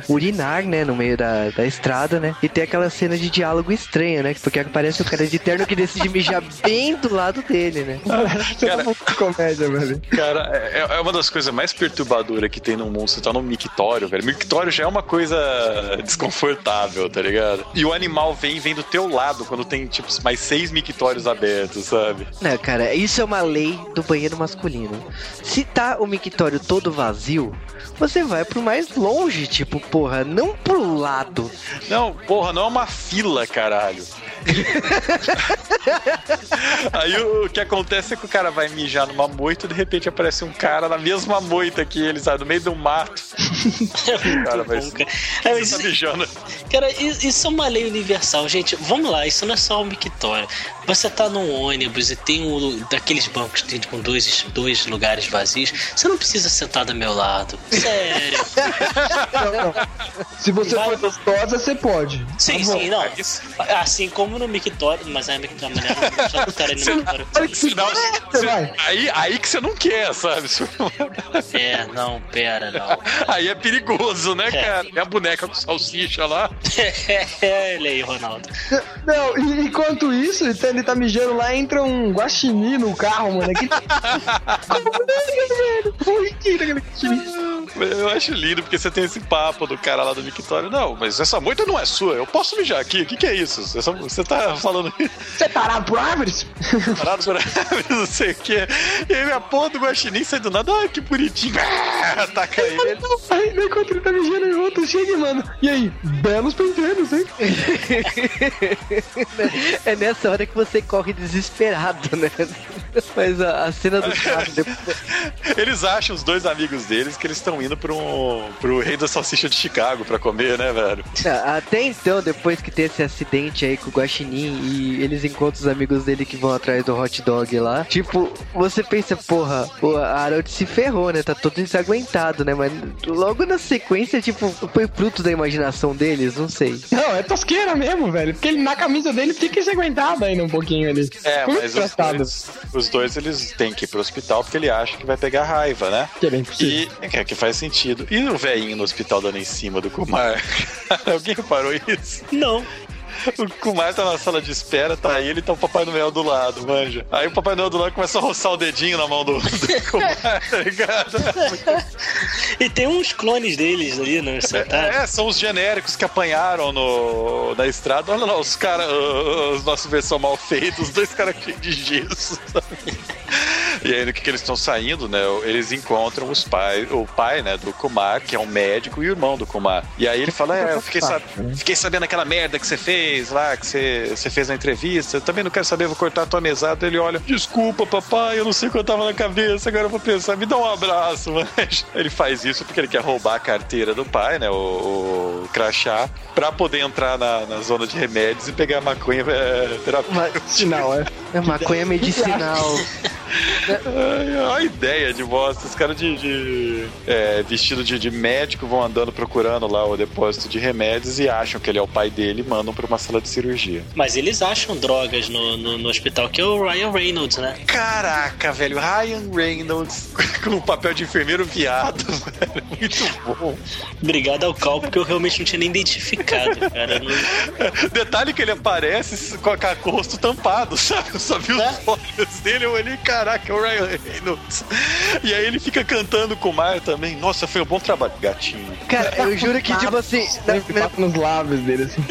urinar, né? No meio da, da estrada, né? E tem aquela cena de diálogo estranha, né? Porque aparece o cara de terno que decide mijar bem do lado dele, né? [laughs] Cara- comédia, velho. Cara, é, é uma das coisas mais perturbadoras que tem no mundo. Você tá num mictório, velho. Mictório já é uma coisa desconfortável, tá ligado? E o animal vem vem do teu lado quando tem, tipo, mais seis mictórios abertos, sabe? Não, cara, isso é uma lei do banheiro masculino. Se tá o mictório todo vazio, você vai pro mais longe, tipo, porra, não pro lado. Não, porra, não é uma fila, caralho. [laughs] Aí o, que acontece é que o cara vai mijar numa moita e de repente aparece um cara na mesma moita que ele, sabe? No meio do mato. É [laughs] Cara, mas- bom, cara. É, mas- tá mijando. Cara, isso é uma lei universal, gente. Vamos lá, isso não é só um mictório. Você tá num ônibus e tem um daqueles bancos com dois, dois lugares vazios. Você não precisa sentar do meu lado. Sério. [laughs] Se você Vai- for gostosa, você pode. Sim, Tá sim, não. isso- Assim como no mictório, mas é mictório, mas não só mictório no mictório. Olha que se Não, você vai. Aí, aí que você não quer, sabe? É, não, pera, não. [laughs] Aí é perigoso, né, É. cara? É a boneca com salsicha lá. [laughs] Olha aí, Ronaldo. Não, e enquanto isso, ele tá, ele tá mijando lá, entra um guaxinim no carro, mano. Que... [laughs] É. Eu acho lindo, porque você tem esse papo do cara lá do mictório. Não, mas essa moita não é sua. Eu posso mijar aqui. O que, que é isso? Você, tá falando Você é tarado por árvores? parado por aí, não sei o quê. E aí a porra do guaxinim sai do nada. Ai, que bonitinho. [laughs] Ah, Ataca ele. Aí, daí, enquanto ele tá mijando, o outro chega manda. E aí, belos pentelhos, hein? [laughs] É nessa hora que você corre desesperado, né? Mas a, a cena do cara depois. [laughs] Eles acham, os dois amigos deles, que eles estão indo pro, pro Rei da Salsicha de Chicago pra comer, né, velho? Até então, depois que tem esse acidente aí com o Guaxinim e eles encontram os amigos dele que vão atrás do hot dog lá, tipo, você pensa, porra, o Harold se ferrou, né? Tá todo desaguentado, né? Mas logo na sequência, tipo, foi fruto da imaginação deles, não sei. Não, é tosqueira mesmo, velho. Porque ele, na camisa dele fica desaguentado ainda um pouquinho ali. É, Ficou mas os engraçado. Os dois, eles têm que ir pro hospital porque ele acha que vai pegar raiva, né? Que é bem possível. E é que faz sentido. E o velhinho no hospital dando em cima do Kumar? [laughs] Alguém reparou isso? Não. O Kumar tá na sala de espera, tá ele e tá o Papai Noel do lado, manja. Aí o Papai Noel do lado começa a roçar o dedinho na mão do, do [laughs] Kumar, tá ligado? E tem uns clones deles ali, né? Sentados. É, são os genéricos que apanharam no, na estrada. Olha lá, os caras, os nossos versão mal feitos, os dois caras cheios de gesso, sabe? E aí, no que, que eles estão saindo, né? Eles encontram os pais, o pai, né, do Kumar, que é um médico, e o irmão do Kumar. E aí ele fala: É, eu fiquei, sab- fiquei sabendo aquela merda que você fez lá, que você, você fez na entrevista. Eu também não quero saber, vou cortar a tua mesada. Ele olha: Desculpa, papai, eu não sei o que eu tava na cabeça, agora eu vou pensar, me dá um abraço, [laughs] mas. Ele faz isso porque ele quer roubar a carteira do pai, né? O, o crachá, pra poder entrar na, na zona de remédios e pegar maconha é, terapêutica. Sinal, é. É maconha [laughs] medicinal. Olha a ideia de bosta. Os caras de, de, é, vestido de, de médico vão andando procurando lá o depósito de remédios e acham que ele é o pai dele e mandam pra uma sala de cirurgia. Mas eles acham drogas no, no, no hospital, que é o Ryan Reynolds, né? Caraca, velho, Ryan Reynolds [laughs] com o papel de enfermeiro viado, [laughs] velho. Muito bom. Obrigado ao Cal, porque eu realmente não tinha nem identificado, cara. Não- Detalhe que ele aparece com a- com o rosto tampado, [laughs] sabe? Eu só vi os É? olhos dele, eu olhei, caraca, é o Ryan Reynolds. E aí ele fica cantando com o Mar também. Nossa, foi um bom trabalho, gatinho. Cara, eu juro que, tipo assim, na, na- nos lábios dele, assim.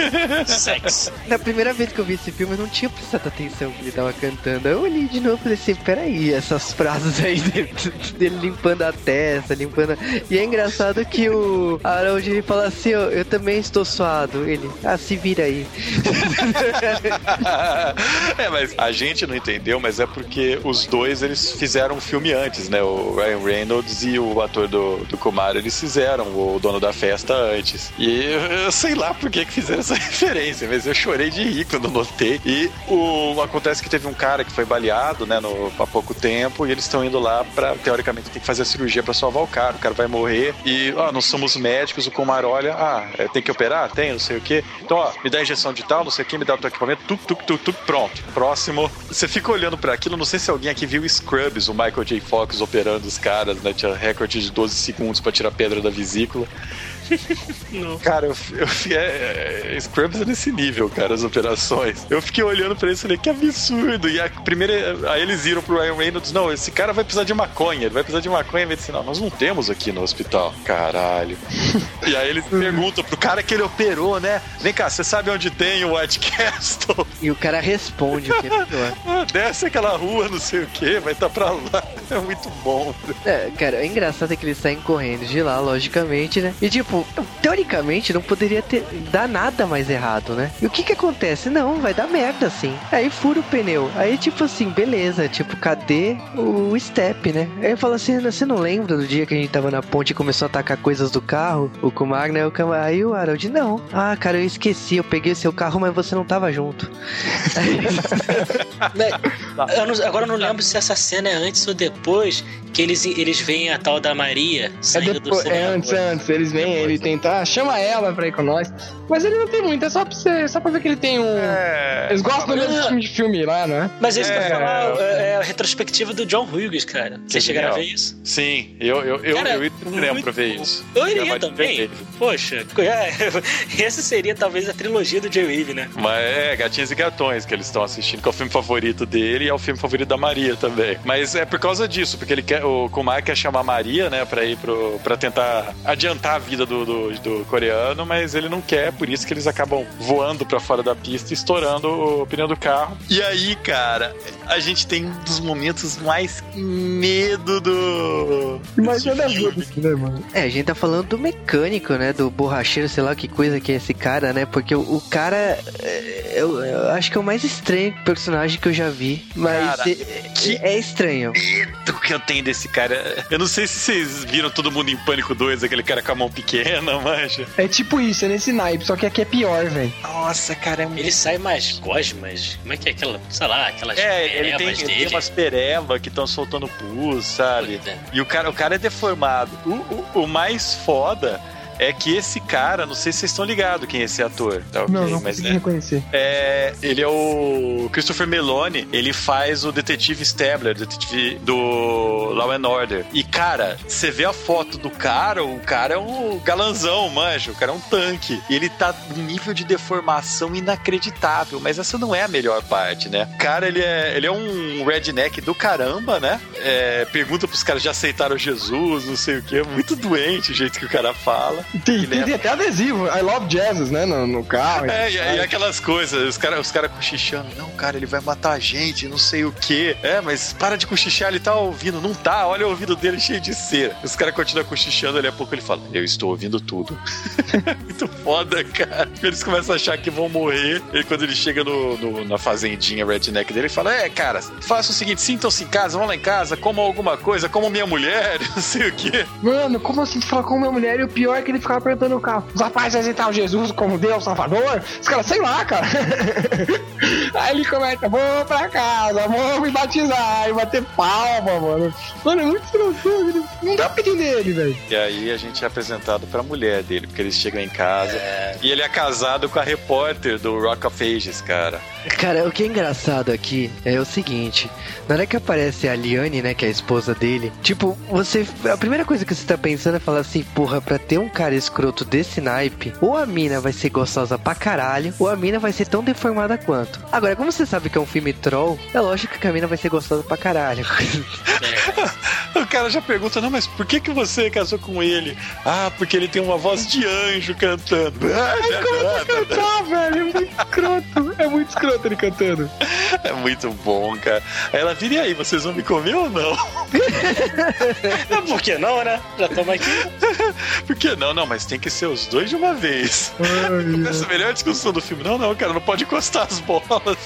Na primeira vez que eu vi esse filme, eu não tinha prestado atenção que ele tava cantando. Aí Eu olhei de novo e falei assim, peraí, essas frases aí [laughs] dele, dele limpando a testa, limpando. a- E é engraçado que o ele fala assim, ó, eu também estou suado. Ele, ah, se vira aí. [laughs] é, mas a gente não entendeu, mas é porque os dois eles fizeram um filme antes, né? O Ryan Reynolds e o ator do, do Kumar, eles fizeram o dono da festa antes. E eu, eu sei lá por que, que fizeram essa [laughs] referência, mas eu chorei de rir quando notei. E o, acontece que teve um cara que foi baleado, né, no, há pouco tempo, e eles estão indo lá pra, teoricamente, tem que fazer a cirurgia pra salvar o cara. O cara vai morrer e, ó, nós somos médicos, o Kumar olha, ah, é, tem que operar? Tem, não sei o quê. Então, ó, me dá injeção de tal, não sei o quê, me dá o teu equipamento, tuk, tuk, tuk, tuk, pronto. Próximo. Você fica olhando pra aquilo, não sei se alguém aqui viu Scrubs, o Michael J. Fox operando os caras, né? Tinha recorde de 12 segundos pra tirar pedra da vesícula. [laughs] Não. Cara, eu, eu é, é, Scrubs é nesse nível, cara, as operações. Eu fiquei olhando pra isso e falei, que absurdo. E a primeira. Aí eles viram pro Ryan Reynolds, não, esse cara vai precisar de maconha, ele vai precisar de maconha. E disse, não, nós não temos aqui no hospital. Caralho. e aí eles perguntam pro cara que ele operou, né? Vem cá, você sabe onde tem o White Castle? E o cara responde o que é pior. Ah, desce aquela rua, não sei o que, vai estar tá pra lá. É muito bom. É, cara, é engraçado que eles saem correndo de lá, logicamente, né? E tipo, teoricamente não poderia ter dar nada mais errado, né? E o que que acontece? Não, vai dar merda assim. Aí fura o pneu. Aí tipo assim, beleza, tipo, cadê o step, né? Aí eu falo assim, você não lembra do dia que a gente tava na ponte e começou a atacar coisas do carro? O Kumar, né? O Kumar, aí o Harold, não. Ah, cara, eu esqueci, eu peguei o seu carro, mas você não tava junto. [laughs] eu não, agora eu não lembro se essa cena é antes ou depois que eles, eles veem a tal da Maria saindo é depois, do cinema. É antes, antes. Eles vêm, ele tentar, chama ela pra ir com nós. Mas ele não tem muito, é só pra, você, só pra ver que ele tem um. É... Eles gostam do mesmo filme de filme lá, né? Mas isso é... que eu falar é, é a retrospectiva do John Hughes, cara. Vocês chegaram a ver isso? Sim, eu, eu, eu, cara, eu iria pra ver isso. Eu iria também. Poxa, é, [laughs] esse seria talvez a trilogia do Jay Weave, né? Mas é, Gatinhos e Gatões que eles estão assistindo, que é o filme favorito dele e é o filme favorito da Maria também. Mas é por causa disso, porque ele quer, o Kumar quer chamar a Maria, né, pra ir pro, pra tentar adiantar a vida do, do, do coreano, mas ele não quer, por isso que eles acabam voando pra fora da pista e estourando o pneu do carro. E aí, cara, a gente tem um dos momentos mais medo do. Mas é né, mano? É, a gente tá falando do mecânico, né? Do borracheiro, sei lá que coisa que é esse cara, né? Porque o, o cara. É, eu, eu, acho que é o mais estranho personagem que eu já vi. Mas cara, é, que é estranho. medo que eu tenho desse cara. Eu não sei se vocês viram Todo Mundo em Pânico 2, aquele cara com a mão pequena, mancha. É tipo isso, é nesse naipe, só que aqui é pior, velho. Nossa, cara, é muito... Ele sai mais gosmas. Como é que é aquela, sei lá, aquelas É, ele tem, ele tem umas pereba que estão soltando pus, sabe? É. E o cara, o cara é deformado. O, o, o mais foda é que esse cara, não sei se vocês estão ligados quem é esse ator. Tá, okay, não, não mas, né, reconhecer. É, ele é o Christopher Meloni, ele faz o detetive Stabler, detetive do Law and Order. E, cara, você vê a foto do cara, o cara é um galanzão, manjo, o cara é um tanque. E ele tá num nível de deformação inacreditável, mas essa não é a melhor parte, né? O cara, ele é, ele é um redneck do caramba, né? É, pergunta pros caras, já aceitaram Jesus, não sei o que, muito doente o jeito que o cara fala. Tem, tem, tem, até adesivo, I love Jesus, né, no, no carro. É, e, e, aquelas coisas, os caras os cara cochichando, não, cara, ele vai matar a gente, não sei o quê. É, mas para de cochichar, ele tá ouvindo. Não tá, olha o ouvido dele cheio de cera. Os caras continuam cochichando, ali a pouco ele fala, eu estou ouvindo tudo. [laughs] Muito foda, cara. Eles começam a achar que vão morrer. E quando ele chega no, no, na fazendinha redneck dele, ele fala, é, cara, faça o seguinte, sintam-se em casa, vão lá em casa, comam alguma coisa, como minha mulher, [laughs] não sei o quê. Mano, como assim tu fala com minha mulher? E o pior é que ele ficava perguntando o carro: os rapazes aceitar Jesus como Deus Salvador? Os caras, sei lá, cara. [laughs] Aí ele começa: vou pra casa, vou me batizar e bater palma, mano. Mano, é muito estranho. Não dá pra entender ele, velho. E aí a gente é apresentado pra mulher dele, porque eles chegam em casa é... e ele é casado com a repórter do Rock of Ages, cara. Cara, o que é engraçado aqui é o seguinte: na hora que aparece a Liane, né, que é a esposa dele, tipo, você. A primeira coisa que você tá pensando é falar assim, porra, pra ter um cara escroto desse naipe, ou a mina vai ser gostosa pra caralho, ou a mina vai ser tão deformada quanto. Agora, como você sabe que é um filme troll, é lógico que a mina vai ser gostosa pra caralho. [laughs] o cara já pergunta, não, mas por que, que você casou com ele? Ah, porque ele tem uma voz de anjo cantando. Ai, como cantar, [laughs] velho? É muito escroto. É muito escroto ele cantando. É muito bom, cara. Aí ela vira e aí, vocês vão me comer ou não? [laughs] Por que não, né? Já estamos aqui. [laughs] Por que não? Não, mas tem que ser os dois de uma vez. Essa é a melhor discussão do filme. Não, não, cara, não pode encostar as bolas.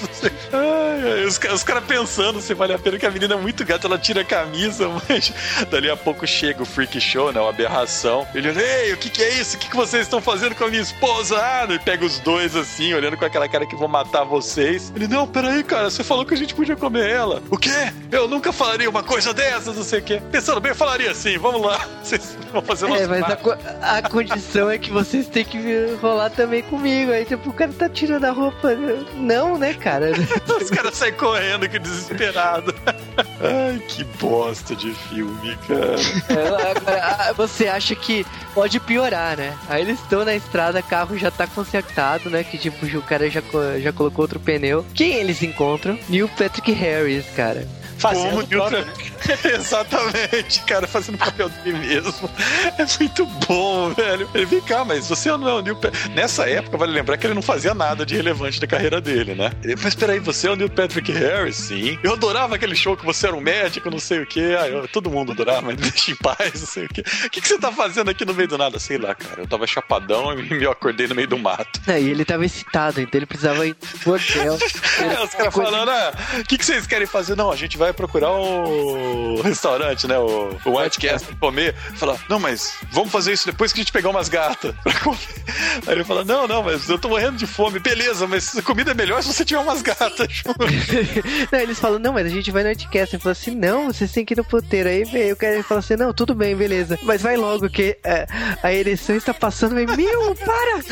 Ai, ai, os, os caras pensando se vale a pena que a menina é muito gata, ela tira a camisa, [laughs] mas dali a pouco chega o freak show, né? Uma aberração. Ele olha, ei, o que, que é isso? O que, que vocês estão fazendo com a minha esposa? Ah, e pega os dois assim, olhando com aquela cara que vão matar vocês. Ele, não, peraí, cara, você falou que a gente podia comer ela. O quê? Eu nunca falaria uma coisa dessas, não sei o quê. Pensando bem, eu falaria assim, vamos lá. [laughs] Vocês vão fazer É, mas a, a, condição é que vocês têm que rolar também comigo. Aí, tipo, o cara tá tirando a roupa. Não, né, cara? [laughs] Os caras saem correndo, que desesperado. [laughs] Ai, que bosta de filme, cara. É, agora, você acha que pode piorar, né? Aí eles estão na estrada, carro já tá consertado, né? Que tipo, o cara já, co- já colocou outro pneu. Quem eles encontram? Neil Patrick Harris, cara. Fazendo Como o próprio, Newton- [laughs] Exatamente, cara, fazendo o papel dele mesmo. É muito bom, velho. Ele, vem cá, mas você não é o Neil Pa- Nessa época, vale lembrar que ele não fazia nada de relevante da carreira dele, né? Ele, mas peraí, você é o Neil Patrick Harris? Sim. Eu adorava aquele show que você era um médico, não sei o quê. Ah, eu- todo mundo adorava, mas me deixa em paz, não sei o quê. O que, que você tá fazendo aqui no meio do nada? Sei lá, cara. Eu tava chapadão e me acordei no meio do mato. É, e ele tava excitado, então ele precisava ir pro hotel. É, [laughs] os caras Coisa- falando, ah, o que, que vocês querem fazer? Não, a gente vai procurar o restaurante, né? O, o White Castle comer. Fala, não, mas vamos fazer isso depois que a gente pegar umas gatas pra comer. [laughs] Aí ele fala, não, não, mas eu tô morrendo de fome. Beleza, mas a comida é melhor se você tiver umas gatas [laughs] não, eles falam, não, mas a gente vai no Anticast. Ele fala assim, não, vocês têm que ir no puteiro. Aí veio o cara e fala assim, não, tudo bem, beleza. Mas vai logo, que é, a ereção está passando. Aí, meu, para! [laughs]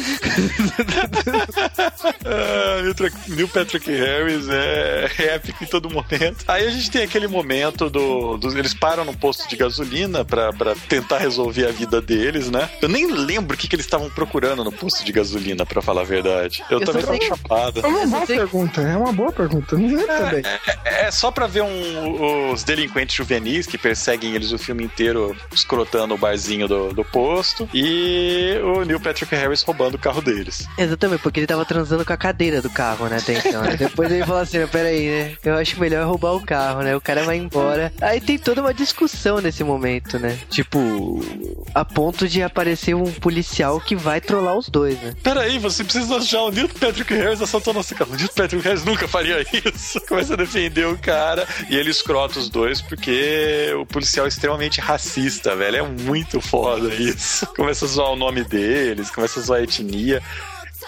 Ah, Neil Patrick Harris é épico em todo momento. Aí a gente tem aquele momento do, dos- eles param no posto de gasolina pra, pra tentar resolver a vida deles, né? Eu nem lembro o que, que eles estavam procurando no posto de gasolina, pra falar a verdade. Eu, Eu também tava sei- chapado. É uma boa sei- pergunta, é uma boa pergunta. Não lembro também. É só pra ver um- os delinquentes juvenis que perseguem eles o filme inteiro escrotando o barzinho do, do posto e o Neil Patrick Harris roubando o carro deles. Exatamente, porque ele tava transando com a cadeira do carro, né, até então. né? Depois ele falou assim, peraí, né, eu acho melhor roubar o carro, né, o cara vai embora. Aí tem toda uma discussão nesse momento, né, tipo, a ponto de aparecer um policial que vai trollar os dois, né. Peraí, você precisa achar o Neil Patrick Harris assaltou nosso carro. O Neil Patrick Harris nunca faria [laughs] isso. Começa a defender o cara e ele escrota os dois porque o policial é extremamente racista, velho. É muito foda isso. Começa a zoar o nome deles, começa a zoar a etnia.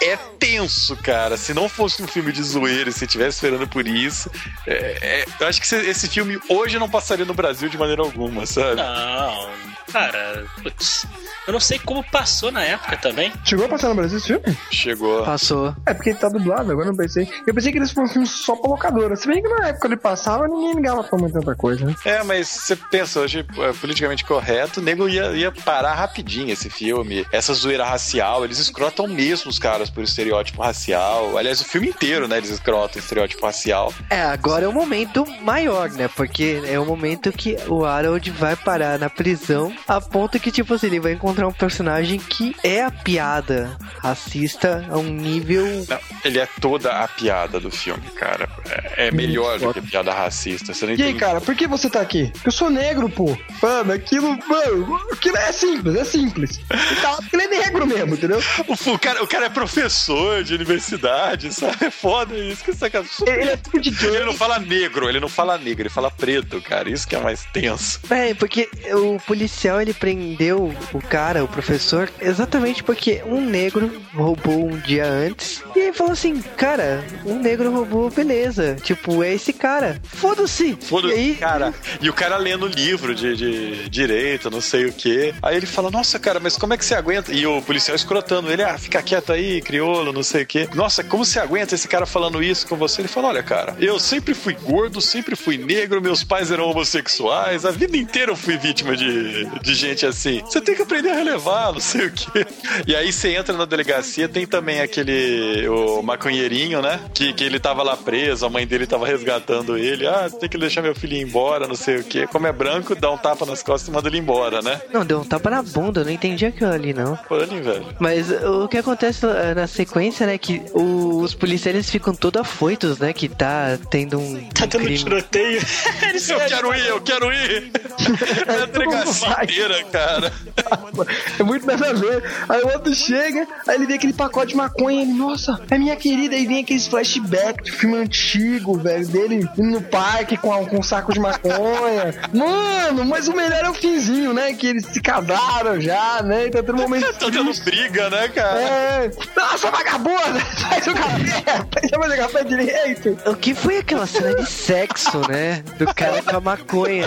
É tenso, cara. Se não fosse um filme de zoeira, se tivesse esperando por isso, é- é- eu acho que esse filme hoje não passaria no Brasil de maneira alguma, sabe? Não, cara, putz. Eu não sei como passou na época também. Chegou a passar no Brasil esse filme? Chegou. Passou. É porque ele tá dublado, agora eu não pensei. Eu pensei que eles foram um filme só pra locadora. Se bem que na época ele passava, ninguém ligava pra muito tanta coisa, né? É, mas você pensa, hoje, é, politicamente correto, o nego ia, ia parar rapidinho esse filme. Essa zoeira racial, eles escrotam mesmo os caras por estereótipo racial. Aliás, o filme inteiro, né, eles escrotam estereótipo racial. É, agora é o momento maior, né, porque é o momento que o Harold vai parar na prisão, a ponto que, tipo assim, ele vai encontrar um personagem que é a piada racista a um nível Não, ele é toda a piada do filme, cara. É, é melhor do que piada racista. Você não E aí, entende? cara, por que você tá aqui? Eu sou negro, pô. Mano, aquilo, mano, aquilo é simples, é simples. Tá, Ele é negro mesmo, entendeu? O, o cara, o cara é professor de universidade, sabe? É foda isso. Que saca... Ele, ele é tipo de Ele não fala negro, ele não fala negro, ele fala preto, cara. Isso que é mais tenso. É, porque o policial ele prendeu o cara, o professor, exatamente porque um negro roubou um dia antes. E ele falou assim: Cara, um negro roubou, beleza. Tipo, é esse cara. Foda-se. Foda-se, E aí, cara. E o cara lendo livro de, de direito, não sei o quê. Aí ele fala, nossa, cara, mas como é que você aguenta? E o policial escrotando ele, ah, fica quieto aí, crioulo, não sei o quê. Nossa, como você aguenta esse cara falando isso com você? Ele fala, olha, cara, eu sempre fui gordo, sempre fui negro, meus pais eram homossexuais, a vida inteira eu fui vítima de, de gente assim. Você tem que aprender a relevar, não sei o quê. E aí você entra na delegacia, tem também aquele, o maconheirinho, né? Que, que ele tava lá preso, a mãe dele tava resgatando ele. Ah, tem que deixar meu filho ir embora, não sei o quê. Como é branco, dá um tapa nas costas e manda ele embora, né? Não, deu um tapa na bunda, eu não entendi aquilo ali, não. Olha, velho. Mas o que acontece eh, na sequência, né, que o- os policiais ficam todos afoitos, né, que tá tendo um, Tá um tendo crime. tiroteio. [laughs] Eles Eu quero ir, eu quero ir! [laughs] É a delegacia vai. Inteira, cara. É muito nada a ver. Aí o outro chega, aí ele vê aquele pacote de maconha, ele, nossa, é minha querida, aí vem aqueles flashbacks de filme antigo, velho, dele indo no parque com, a- com um saco de maconha. [laughs] Mano, mas o melhor é o finzinho, né? Que eles se casaram já, né? E [laughs] tá tendo um momento. Tá tendo briga, né, cara? É, nossa, vagabunda! [laughs] Faz o café! Faz o café direito! O que foi aquela cena de sexo, né, do cara com a maconha?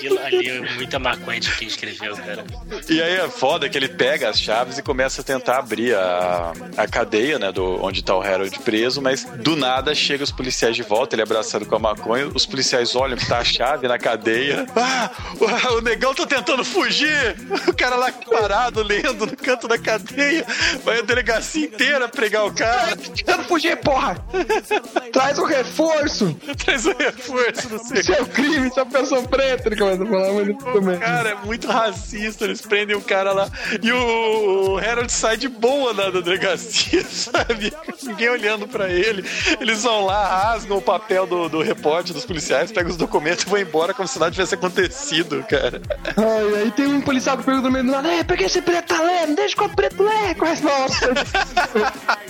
aquilo ali é muita maconha de quem escreveu, cara. E aí é foda que ele pega as chaves e começa a tentar abrir a, a cadeia, né, do, onde tá o Harold preso, mas do nada chega os policiais de volta, ele é abraçado com a maconha, os policiais olham que tá a chave na cadeia. Ah, o, negão tá tentando fugir! O cara lá parado, lendo no canto da cadeia, vai a delegacia inteira pregar o cara. Tentando fugir, porra! Traz o reforço! Traz o reforço, não sei. Seu crime, sua pessoa preta, ele começa a falar, mas ele também. Cara, é muito racista. Eles prendem o cara lá. E o Harold sai de boa na da delegacia, [laughs] sabe? Ninguém olhando pra ele. Eles vão lá, rasgam o papel do, do repórter, dos policiais, pegam os documentos e vão embora como se nada tivesse acontecido, cara. Ai, aí tem um policial que pergunta no meio do nada, é, por que esse preto tá lendo? Deixa que o preto lê, com a resposta. [laughs]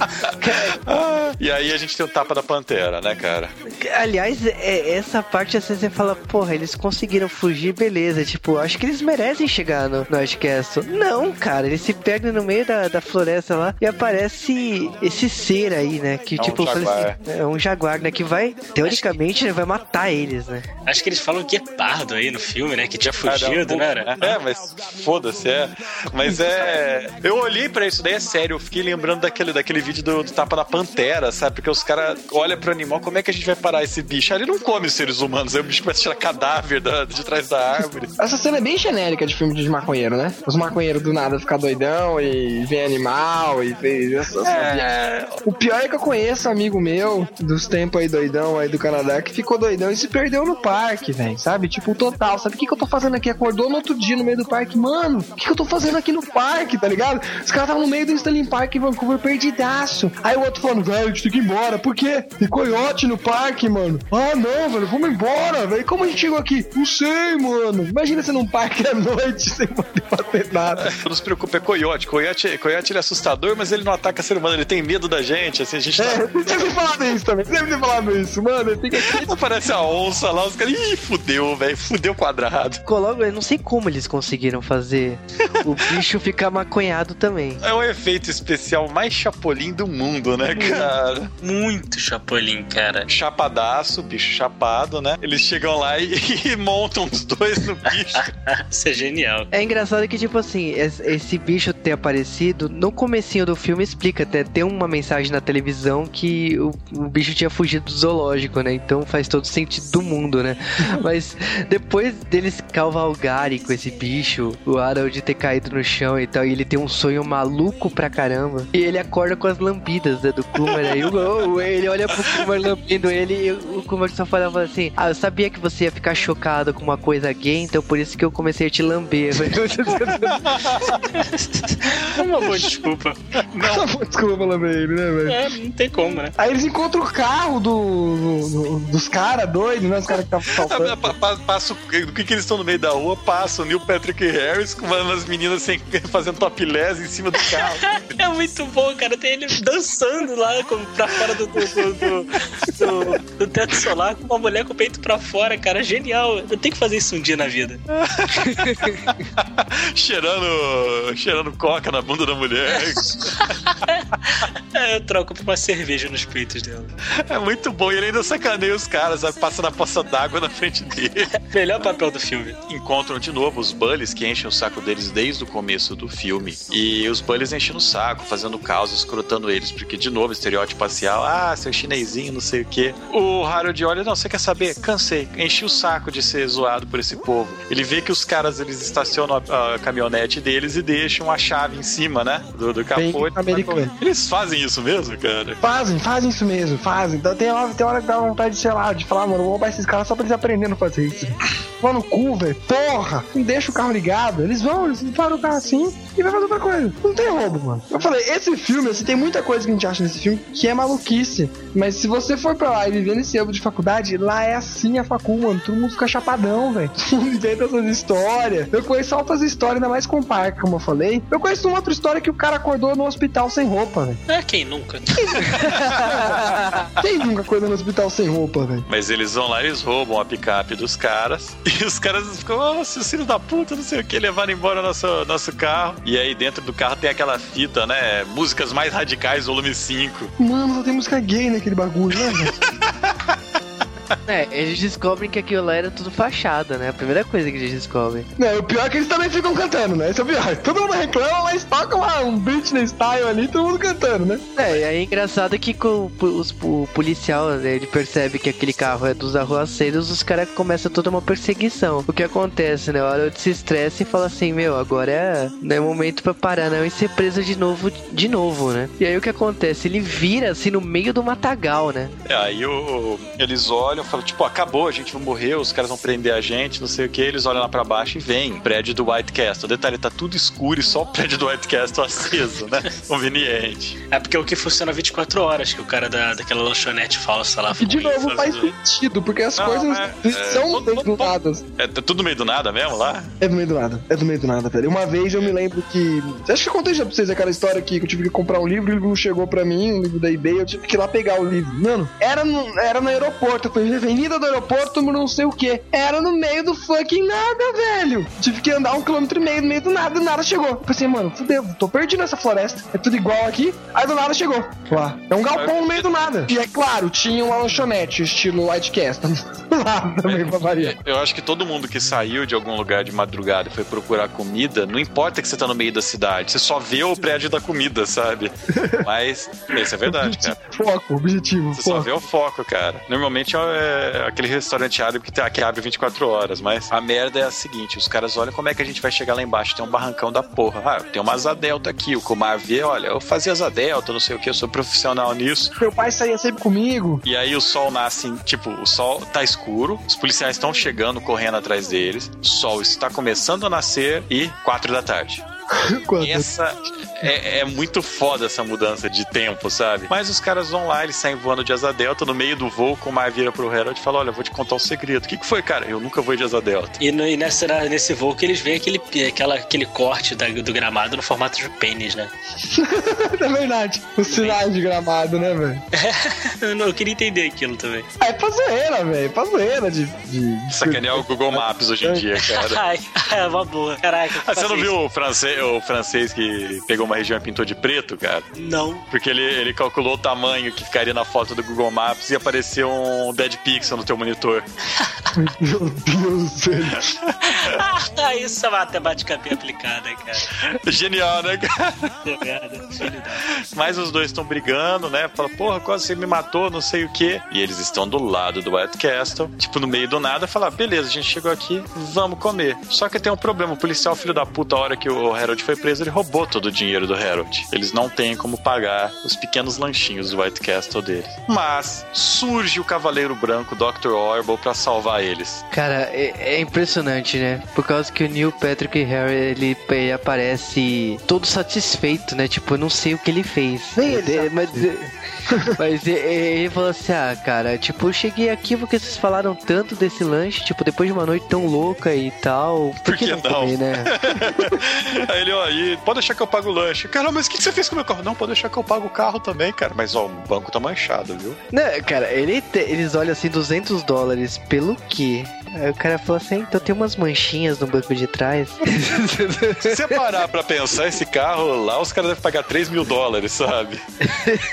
Ah, e aí a gente tem o tapa da pantera, né, cara? Aliás, é, essa parte assim você fala, porra, eles conseguiram fugir, beleza. Tipo, acho que eles merecem chegar no, no. Não, cara, eles se perdem no meio da, da floresta lá e aparece esse ser aí, né? Que É um tipo, falei jaguar. assim, é um jaguar, né? Que vai, teoricamente, né, vai matar eles, né? Acho que eles falam guepardo aí no filme, né? Que tinha fugido, Cara, né? Era? É, mas foda-se, é. Mas é. Eu olhei pra isso daí, é sério. Eu fiquei lembrando daquele, daquele vídeo do, do Tapa da Pantera, sabe? Porque os caras olham pro animal, como é que a gente vai parar esse bicho? Ah, ele não come os seres humanos, aí o bicho começa a tirar cadáver da- de trás da árvore. Essa cena é bem genérica de filme de maconheiro, né? Os maconheiros do nada ficam doidão e vem animal e fez essas É. O pior é que eu conheço um amigo meu, dos tempos aí doidão aí do Canadá, que ficou doidão e se perdeu no parque, velho. Sabe? Tipo, total. Sabe o que, que eu tô fazendo aqui? Acordou no outro dia no meio do parque. Mano, o que, que eu tô fazendo aqui no parque, tá ligado? Os caras estavam no meio do Stanley Park em Vancouver perdidaço. Aí o outro falando, velho, a gente tem que ir embora. Por quê? Tem coiote no parque, mano. Ah, não, velho, vamos embora, velho. Como a gente chegou aqui? Não sei, mano. Imagina você num parque à noite sem poder fazer nada. Não se preocupe, é coiote. Coiote, coiote ele é assustador, mas ele não ataca ser humano, ele tem medo da gente. Assim, a gente tá. É, você deve ter falado isso também. Você deve ter falado isso, mano. Tem que [laughs] Aparece a onça lá, os caras. Ih, fudeu, velho. Fudeu quadrado. Coloca, eu não sei como eles conseguiram fazer o bicho ficar maconhado também. É o efeito especial mais chapolim do mundo, né, cara? Muito Chapolin, cara. Chapadaço, bicho chapado, né? Eles chegam lá e, [laughs] e montam os dois no bicho. [laughs] Isso é genial. É engraçado que, tipo assim, es- esse bicho ter aparecido, no comecinho do filme explica até, tem uma mensagem na televisão que o, o bicho tinha fugido do zoológico, né? Então faz todo sentido do mundo, né? [laughs] Mas depois deles cavalgarem com esse bicho, o Harold ter caído no chão e tal, e ele tem um sonho maluco pra caramba, e ele acorda com as lambidas né, do Kumar, aí o, o- ele olha pro Kumar lambendo ele e o Kumar só falava assim, ah, eu sabia que você ia ficar chocado com uma coisa gay, então por isso que eu comecei a te lamber. [laughs] Uma boa desculpa. Desculpa falar pra ele, né, velho? É, não tem como, né? Aí eles encontram o carro do, do- do- dos caras doidos, né? Os caras que estavam pa- Passa o o que, que eles estão no meio da rua? Passa o Neil Patrick Harris com umas meninas sem, [laughs] fazendo topless em cima do carro. [laughs] É muito bom, cara. Tem ele dançando lá com, pra fora do, do, do, do- do- do teto solar com uma mulher com o peito pra fora, cara. Genial. Eu tenho que fazer isso um dia na vida. [laughs] cheirando, cheirando coca na bunda da mulher. É, eu troco por uma cerveja nos peitos dela. É muito bom. E ele ainda sacaneia os caras, sabe? passa na poça d'água na frente dele. [laughs] Melhor papel do filme. Encontram de novo os Bullies que enchem o saco deles desde o começo do filme. E os Bullies enchem o saco, fazendo caos, escrotando eles, porque de novo, estereótipo racial, ah, seu chinesinho, não sei o quê. O Harold olha, não, você quer saber? Cansei, enchi o saco de ser zoado por esse povo. Ele vê que os caras, eles estacionam a, a caminhonete deles e deixam a chave em cima, né, do, do Bem capô. americano. Eles fazem isso mesmo, cara? Fazem, fazem isso mesmo, fazem. Tem hora, tem hora que dá vontade de, sei lá, de falar, mano, vou roubar esses caras só pra eles aprenderem a fazer isso. [laughs] Vão no cu, velho. Porra! Não deixa o carro ligado. Eles vão, eles param o carro assim e vai fazer outra coisa. Não tem roubo, mano. Eu falei, esse filme, assim, tem muita coisa que a gente acha nesse filme que é maluquice. Mas se você for pra lá e viver nesse âmbito de faculdade, lá é assim a facul, mano. Todo mundo fica chapadão, velho. [laughs] Todo mundo inventa essas histórias. Eu conheço altas histórias, ainda mais com parque, como eu falei. Eu conheço uma outra história que o cara acordou no hospital sem roupa, velho. É, quem nunca? [laughs] Quem nunca acordou no hospital sem roupa, velho? Mas eles vão lá e eles roubam a picape dos caras. E os caras ficam, oh, seus filhos da puta, não sei o que, levaram embora nosso, nosso carro. E aí dentro do carro tem aquela fita, né? Músicas mais radicais, volume 5. Mano, só tem música gay naquele bagulho, né, velho? [laughs] É, eles descobrem que aquilo lá era tudo fachada, né? A primeira coisa que eles descobrem. Não, o pior é que eles também ficam cantando, né? Esse é o pior. Todo mundo reclama, mas toca lá um Britney style ali, todo mundo cantando, né? É, e aí é engraçado que com o, os- o policial, né, ele percebe que aquele carro é dos arruaceiros, os caras começam toda uma perseguição. O que acontece, né? A hora de se estressa e fala assim, meu, agora é, não é momento pra parar não e ser preso de novo, de novo, né? E aí o que acontece? Ele vira assim no meio do matagal, né? É, aí o- eles olham e falam, tipo, acabou, a gente vai morrer, os caras vão prender a gente, não sei o que. Eles olham lá pra baixo e vem o prédio do White Castle. Detalhe, tá tudo escuro e só o prédio do White Castle aceso, né? [laughs] Conveniente. É porque é o que funciona 24 horas, que o cara da, daquela lanchonete falsa lá E de novo faz sentido, porque as Não, coisas é- [laughs] é, são todo- do nada. É tá tudo no meio do nada mesmo lá? É do meio do nada, é do meio do nada, velho. Uma vez eu me lembro que. Acho que eu contei já pra vocês aquela história que eu tive que comprar um livro, o livro não chegou pra mim, um livro da eBay, eu tive que ir lá pegar o livro. Mano, era no, era no aeroporto, eu fui avenida do aeroporto, não sei o que. Era no meio do fucking nada, velho. Tive que andar um quilômetro e meio no meio do nada, do nada chegou. Eu pensei, mano, fudeu, tô perdido nessa floresta. É tudo igual aqui. Aí do nada chegou. Lá. É um galpão no meio do nada. E é claro, tinha uma lanchonete, estilo Castle. [laughs] lá também pra variar. Eu acho que todo mundo que saiu de algum lugar de madrugada e foi procurar comida, não importa que você tá no meio da cidade, você só vê o prédio da comida, sabe? [laughs] Mas, isso é verdade, cara. Foco, objetivo, Você só foco. vê o foco, cara. Normalmente é aquele restaurante árabe que, tá, que abre 24 horas, mas a merda é a seguinte: os caras olham como é que a gente vai chegar lá embaixo. Tem um barrancão da porra. Ah, tem uma asa delta aqui. O Kumar vê, olha, eu fazia asa delta, não sei o que, eu sou profissional nisso. Meu pai saía sempre comigo. E aí o sol nasce, tipo, o sol tá escuro, os policiais estão chegando, correndo atrás deles, o sol está começando a nascer e quatro da tarde. [laughs] Quando? Essa é, é muito foda essa mudança de tempo, sabe? Mas os caras vão lá, eles saem voando de asa delta, no meio do voo, com o Mar vira pro Harold e fala: Olha, vou te contar um segredo. O que, que foi, cara? Eu nunca vou de asa delta. E, no- e nessa, nesse voo que eles veem aquele, aquela, aquele corte da- do gramado no formato de pênis, né? [laughs] É verdade. Os sinais de gramado, né, velho? [laughs] Eu, não, eu queria entender aquilo também. Ah, é pra zoeira, velho. Pra zoeira de. de, Sacanear o Google Maps hoje em dia, cara. Ai, é uma boa. Caraca. Ah, você não fazer viu o francês, o francês que pegou uma região e pintou de preto, cara? Não. Porque ele, ele calculou o tamanho que ficaria na foto do Google Maps e apareceu um dead pixel no teu monitor. [laughs] Meu Deus do céu. [laughs] Isso é matemática bem aplicada, cara. Genial, né, cara? Mas os dois estão brigando, né? Fala, porra, quase você me matou, não sei o quê. E eles estão do lado do White Castle, tipo, no meio do nada, fala, beleza, a gente chegou aqui, vamos comer. Só que tem um problema, o policial, filho da puta, a hora que o Harold foi preso, ele roubou todo o dinheiro do Harold. Eles não têm como pagar os pequenos lanchinhos do White Castle deles. Mas surge o Cavaleiro Branco, Dr. Orwell, pra salvar eles. Cara, é, é impressionante, né? Por causa que o Neil Patrick Harris, ele, ele aparece todo satisfeito, né? Tipo, eu não sei o que ele fez. Nem ele É, mas, [laughs] mas e- e- ele falou assim, ah, cara, tipo, eu cheguei aqui porque vocês falaram tanto desse lanche, tipo, depois de uma noite tão louca e tal, por, Por que, que não, não? comer, né? [laughs] [laughs] Ele, ó, aí, pode deixar que eu pago o lanche. Cara, mas o que que você fez com o meu carro? Não, pode deixar que eu pago o carro também, cara. Mas, ó, o banco tá manchado, viu? Não, cara, ele te- eles olham assim, 200 dólares, pelo quê? Aí o cara falou assim, então tem umas manchinhas no banco de trás. [laughs] Se você parar pra pensar, esse carro lá, os caras devem pagar 3 mil dólares, sabe?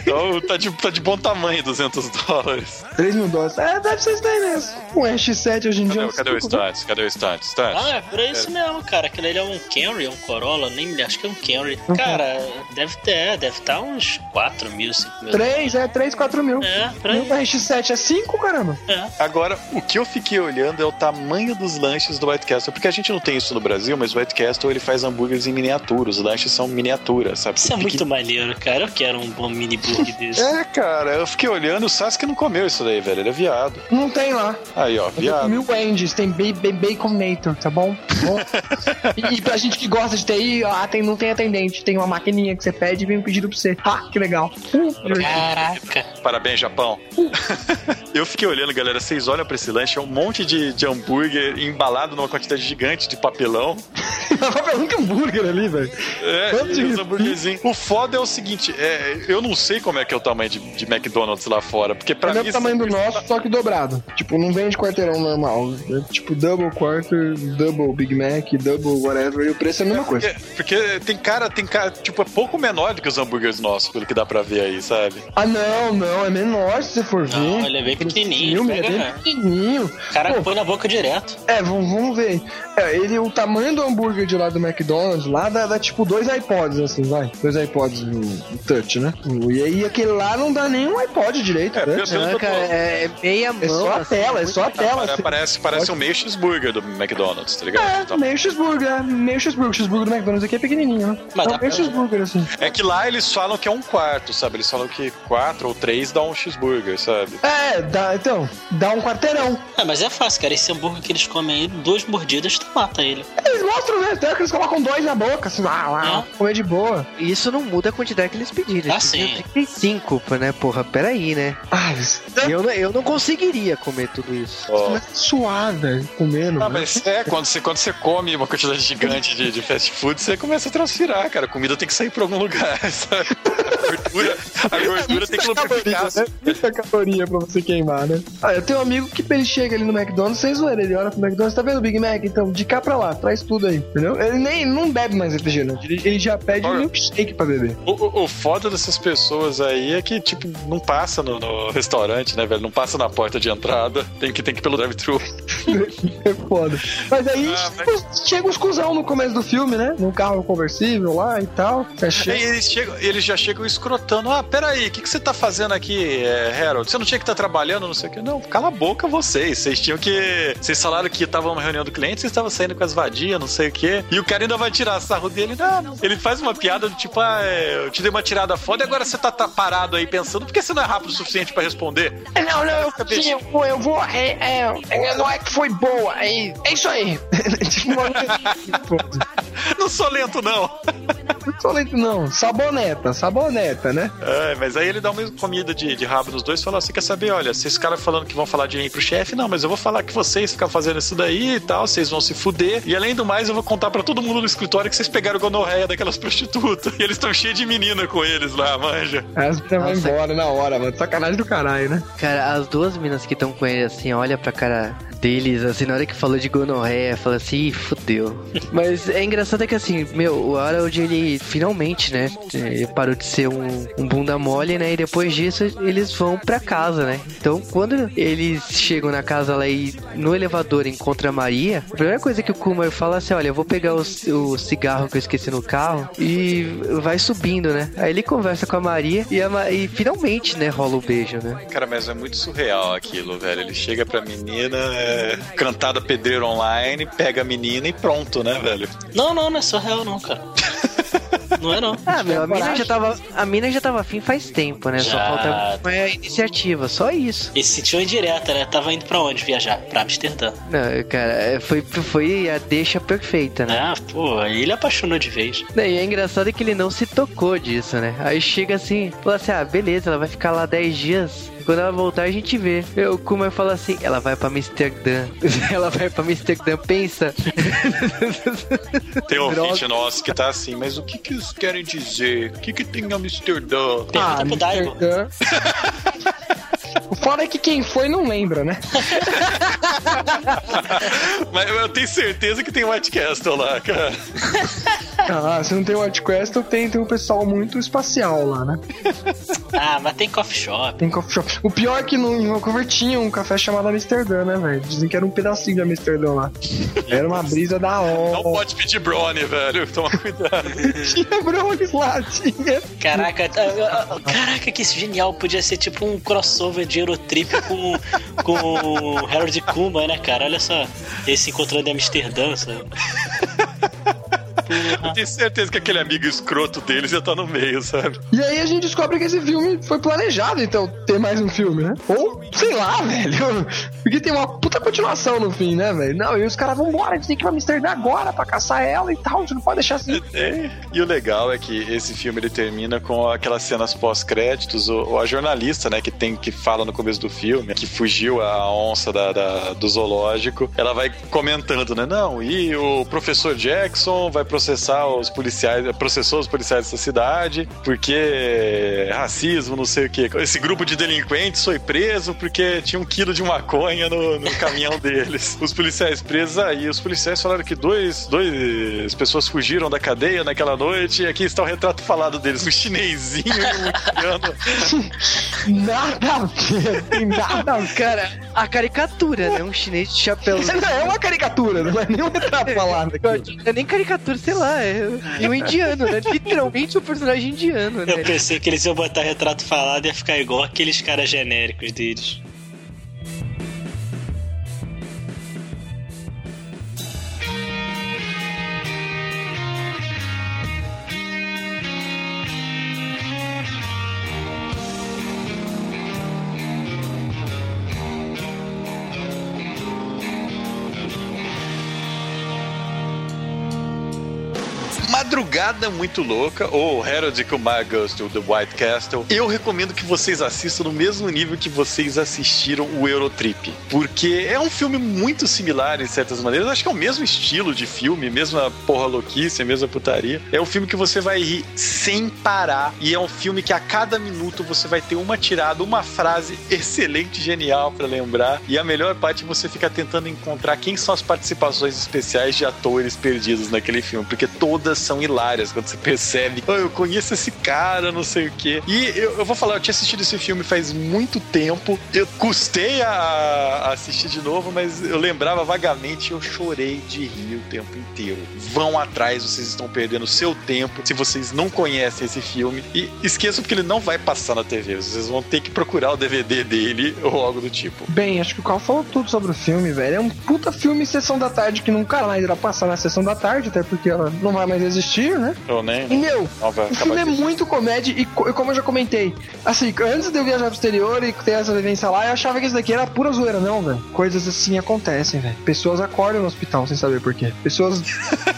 Então tá de, tá de bom tamanho 200 dólares. 3 mil dólares. É, deve ser isso daí mesmo. Um RX7 hoje em dia. Cadê, cadê o Stunts? Cadê o? Stunts? Ah, é por isso mesmo, cara. Aquele ali é um Camry, um Corolla, nem me acho que é um Camry. Cara, deve ter, é, deve estar uns 4 mil, 5 mil. 3, é 3, 4 mil. É, por Um aí. RX7 é 5, caramba. É. Agora, o que eu fiquei olhando é o tamanho dos lanches do White Castle, porque a gente não tem isso no Brasil, mas o White Castle ele faz hambúrgueres em miniatura, os lanches são miniaturas, sabe? Isso é muito maneiro, cara. Eu quero um bom mini burger [laughs] desse. É, cara, eu fiquei olhando, o Sasuke não comeu isso daí, velho, ele é viado. Não tem lá. Aí, ó, Eu viado. comi o Wendy's, tem ba ba Baconator, tá bom? Tá bom? [laughs] e, pra gente que gosta de TI, ó, tem, não tem atendente, tem uma maquininha que você pede e vem um pedido pra você. Ah, que legal. Uh, Caraca. Parabéns, Japão. [laughs] eu fiquei olhando, galera. Vocês olham pra esse lanche, é um monte de, de hambúrguer embalado numa quantidade gigante de papelão. [laughs] papelão de hambúrguer ali, velho. É. O foda é o seguinte, é, eu não sei como é que é o tamanho de, de McDonald's lá fora, porque pra É o mim... mesmo tamanho do nosso, só que dobrado. Tipo, não vende quarteirão normal. É tipo double quarter, double Big Mac, double whatever, e o preço é a mesma coisa. Porque, porque tem cara, tem cara, tipo, é pouco menor do que os hambúrgueres nossos, pelo que dá pra ver aí, sabe? Ah, não, não, é menor se você for ver. Não, ele é bem pequenininho, filme, é bem né? pequenininho. O cara Pô, põe na boca direto. É, vamos, ver. É, ele, o tamanho do hambúrguer de lá do McDonald's, lá dá, dá tipo dois iPods, assim, vai. Dois iPods no, no touch, né? E aí aquele lá não dá nem um iPod direito, É, né? Não, cara, é meia mão. É só a assim, tela, é só a tela. Parece, assim. parece, parece um meio cheeseburger do McDonald's, tá ligado? É, meio cheeseburger, meio cheeseburger. O cheeseburger do McDonald's aqui é pequenininho, né? Mas é dá um meio cheeseburger, assim. É que lá eles falam que é um quarto, sabe? Eles falam que quatro ou três dá um cheeseburger, sabe? É, dá, então, dá um quarteirão. É, mas é fácil, cara. Esse hambúrguer que eles comem aí, duas mordidas, tu mata ele. Eles mostram, né? Até que eles colocam dois na boca, assim, lá, lá, É. comer de boa. Isso não muda a quantidade que eles pediram. Ah, Eles pediram sim. 35, né? Porra, peraí, né? Ah, Eu, não- eu não conseguiria comer tudo isso. É suada comendo. Ah, né? mas é, quando você, quando você come uma quantidade gigante de, de fast food, você começa a transpirar, cara. A comida tem que sair pra algum lugar, [laughs] sabe? A gordura, a gordura tem que lubrificar. né? Muita caloria pra você queimar, né? Ah, eu tenho um amigo que ele chega ali no McDonald's, sem zoeira, ele olha pro McDonald's, tá vendo o Big Mac? Então, de cá pra lá, traz tudo aí, entendeu? Ele nem não bebe mais refrigerante, ele, ele já pede um Olha. milkshake pra beber. O, o, o foda dessas pessoas aí é que, tipo, não passa no, no restaurante, né, velho? Não passa na porta de entrada. Tem que, tem que ir pelo drive-thru. [laughs] É foda. Mas aí Ah, tipo, chega os cuzão no começo do filme, né? Num carro conversível lá e tal. Aí chega... eles, chegam, eles já chegam escrotando. Ah, peraí, o que, que você tá fazendo aqui, é, Harold? Você não tinha que estar trabalhando, não sei o quê. Não, cala a boca vocês. Vocês tinham que. Vocês falaram que estavam numa reunião do cliente, vocês estavam saindo com as vadias, não sei o quê. E o cara ainda vai tirar sarro dele. Não. Ele faz uma piada do tipo, ah, é, eu te dei uma tirada foda e agora você tá, tá parado aí pensando, por que você não é rápido o suficiente pra responder? Não, não, eu, sim, eu vou, eu vou, é, é, é, não é que foi boa, é, é isso aí. [laughs] Não sou lento, não. não sou lento não, saboneta, saboneta, né? É, mas aí ele dá uma comida de, de rabo nos dois e fala: Você quer saber? Olha, vocês caras falando que vão falar de mim pro chefe, não, mas eu vou falar que vocês ficam fazendo isso daí e tal, vocês vão se fuder. E além do mais, eu vou contar pra todo mundo no escritório que vocês pegaram gonorreia daquelas [laughs] prostitutas. E eles estão cheios de menina com eles lá, manja. Aí as meninas vão Nossa. embora na hora, mano, sacanagem do caralho, né? Cara, as duas minas que estão com ele, assim, olha pra cara deles, assim, na hora que falou de gonorreia, fala assim, Ih, fudeu. [laughs] Mas é engraçado é que, assim, meu, o Harold, ele finalmente, né, ele parou de ser um, um bunda mole, né, e depois disso eles vão pra casa, né. Então, quando eles chegam na casa lá e no elevador encontra a Maria, a primeira coisa que o Kumar fala é assim, olha, eu vou pegar o, o cigarro que eu esqueci no carro e vai subindo, né. Aí ele conversa com a Maria e, a Ma- e finalmente, né, rola o beijo, né. Cara, mas é muito surreal aquilo, velho. Ele chega pra menina, é, cantada pedreiro online, pega a menina e pronto, né, velho? Não, não, não é só real, não, cara. [laughs] Não é, não. Ah, meu, a mina já tava. A mina já tava afim faz tempo, né? Só Já. falta a iniciativa, só isso. E se sentiu indireta, né? Tava indo pra onde viajar? Pra Amsterdã. Não, cara, é, foi, foi a deixa perfeita, né? Ah, pô, aí ele apaixonou de vez. E é engraçado que ele não se tocou disso, né? Aí chega assim, fala assim: ah, beleza, ela vai ficar lá 10 dias. Quando ela voltar, a gente vê. Eu, o Kuma fala assim: ela vai pra Amsterdã. [laughs] ela vai pra Amsterdã, pensa. Tem um Droga. ouvinte nosso que tá assim, mas o que que eles querem dizer? O que que tem em Amsterdã? Pro Daigo. Amsterdã. O foda é que quem foi não lembra, né? [laughs] Mas eu tenho certeza que tem White Castle lá, cara. [laughs] Ah, se não tem o Castle, tem, tem um pessoal muito espacial lá, né? [laughs] Ah, mas tem coffee shop. Tem coffee shop. O pior é que no, em Vancouver tinha um café chamado Amsterdã, né, velho? Dizem que era um pedacinho de Amsterdã lá. Era uma brisa da Não hora. pode pedir brownie, velho. Toma cuidado. [laughs] Tinha brownies lá, tinha. Caraca, caraca, que genial. Podia ser tipo um crossover de Eurotrip com, com o Harold Kuma, né, cara? Olha só, esse encontrando em Amsterdã, sabe? Eu tenho certeza que aquele amigo escroto deles já tá no meio, sabe? E aí a gente descobre que esse filme foi planejado, então, ter mais um filme, né? Ou, sei lá, [laughs] velho. Porque tem uma puta continuação no fim, né, velho? Não, e os caras vão embora, a gente tem que ir pra Amsterdã agora pra caçar ela e tal, a gente não pode deixar assim. É, e o legal é que esse filme ele termina com aquelas cenas pós-créditos, o, a jornalista, né, que tem que fala no começo do filme, que fugiu a onça da, da, do zoológico, ela vai comentando, né? Não, e o professor Jackson vai processar os policiais, processou os policiais dessa cidade, porque racismo, não sei o que. Esse grupo de delinquentes foi preso porque tinha um quilo de maconha no, no caminhão [laughs] deles. Os policiais presos aí, os policiais falaram que dois, dois pessoas fugiram da cadeia naquela noite e aqui está o retrato falado deles, um chinesinho e um indiano. [laughs] Nada a ver, tem nada a ver. Cara, a caricatura, né? Um chinês de chapéu. Não, é uma caricatura, não é nem um retrato falado aqui. Não é nem caricatura, sei lá. É e um indiano, né? Literalmente um personagem indiano, né? Eu pensei que eles iam botar retrato falado e ia ficar igual aqueles caras genéricos deles. Madrugada Muito Louca, ou Harold Kumar Goes to the White Castle, eu recomendo que vocês assistam no mesmo nível que vocês assistiram o Eurotrip. Porque é um filme muito similar em certas maneiras. Acho que é o mesmo estilo de filme, mesma porra louquice, mesma putaria. É um filme que você vai rir sem parar. E é um filme que a cada minuto você vai ter uma tirada, uma frase excelente, genial para lembrar. E a melhor parte você ficar tentando encontrar quem são as participações especiais de atores perdidos naquele filme. Porque todas são hilárias quando você [laughs] percebe. Oh, eu conheço esse cara, não sei o quê. E eu, eu, vou falar, eu tinha assistido esse filme faz muito tempo. Eu custei a, a assistir de novo, mas eu lembrava vagamente eu chorei de rir o tempo inteiro. Vão atrás, vocês estão perdendo seu tempo se vocês não conhecem esse filme. E esqueçam que ele não vai passar na TV. Vocês vão ter que procurar o DVD dele ou algo do tipo. Bem, acho que o Carl falou tudo sobre o filme, velho. É um puta filme Sessão da Tarde que nunca mais irá passar na Sessão da Tarde, até porque ela não vai mais existir, né? Eu nem. E meu, Não, o filme é muito comédia e, co- como eu já comentei, assim, antes de eu viajar pro exterior e ter essa vivência lá, eu achava que isso daqui era pura zoeira, não, velho. Coisas assim acontecem, velho. Pessoas acordam no hospital sem saber por quê. Pessoas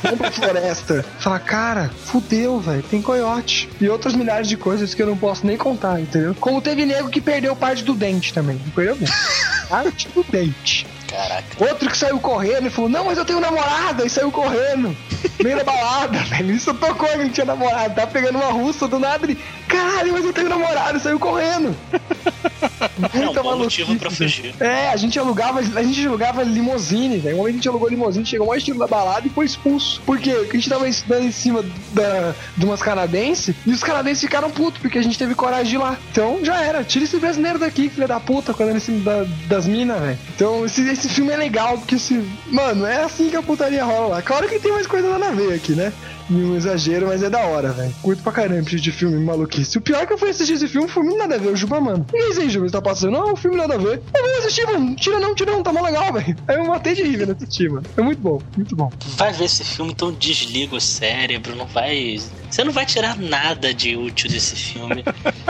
vão pra [laughs] floresta, fala, cara, fudeu, velho, tem coiote. E outras milhares de coisas que eu não posso nem contar, entendeu? Como teve nego que perdeu parte do dente também. Não perdeu o dente. Parte do dente. Caraca. Outro que saiu correndo e falou: Não, mas eu tenho namorada. E saiu correndo. [laughs] Meio da balada, velho. Isso tocou, ele não tinha namorada. Tá pegando uma russa do nada. Ele, caralho, mas eu tenho namorada. E saiu correndo. [laughs] É um Muita bom motivo pra fugir. É, a gente alugava, a gente alugava limousine, velho. Uma vez a gente alugou limousine, chegou mais estilo da balada e foi expulso. Por quê? Porque a gente tava estudando em cima da, de umas canadenses e os canadenses ficaram putos porque a gente teve coragem de ir lá. Então já era. Tira esse brasileiro daqui, filha da puta, quando ele em cima da- das minas, velho. Então esse, esse filme é legal porque esse. Mano, é assim que a putaria rola lá. Claro que tem mais coisa nada a ver aqui, né? Um exagero, mas é da hora, velho. Curto pra caramba esse de filme maluquice. O pior é que eu fui assistir esse filme, o filme nada a ver, o Juba, mano. E aí, Juba, tá passando? Não, o filme nada a ver. Eu vou assistir, mano. Tira não, tira não, tá mó legal, velho. Aí eu matei de rir vendo assistir, mano. É muito bom, muito bom. Vai ver esse filme, então desliga o cérebro, não vai. Você não vai tirar nada de útil desse filme.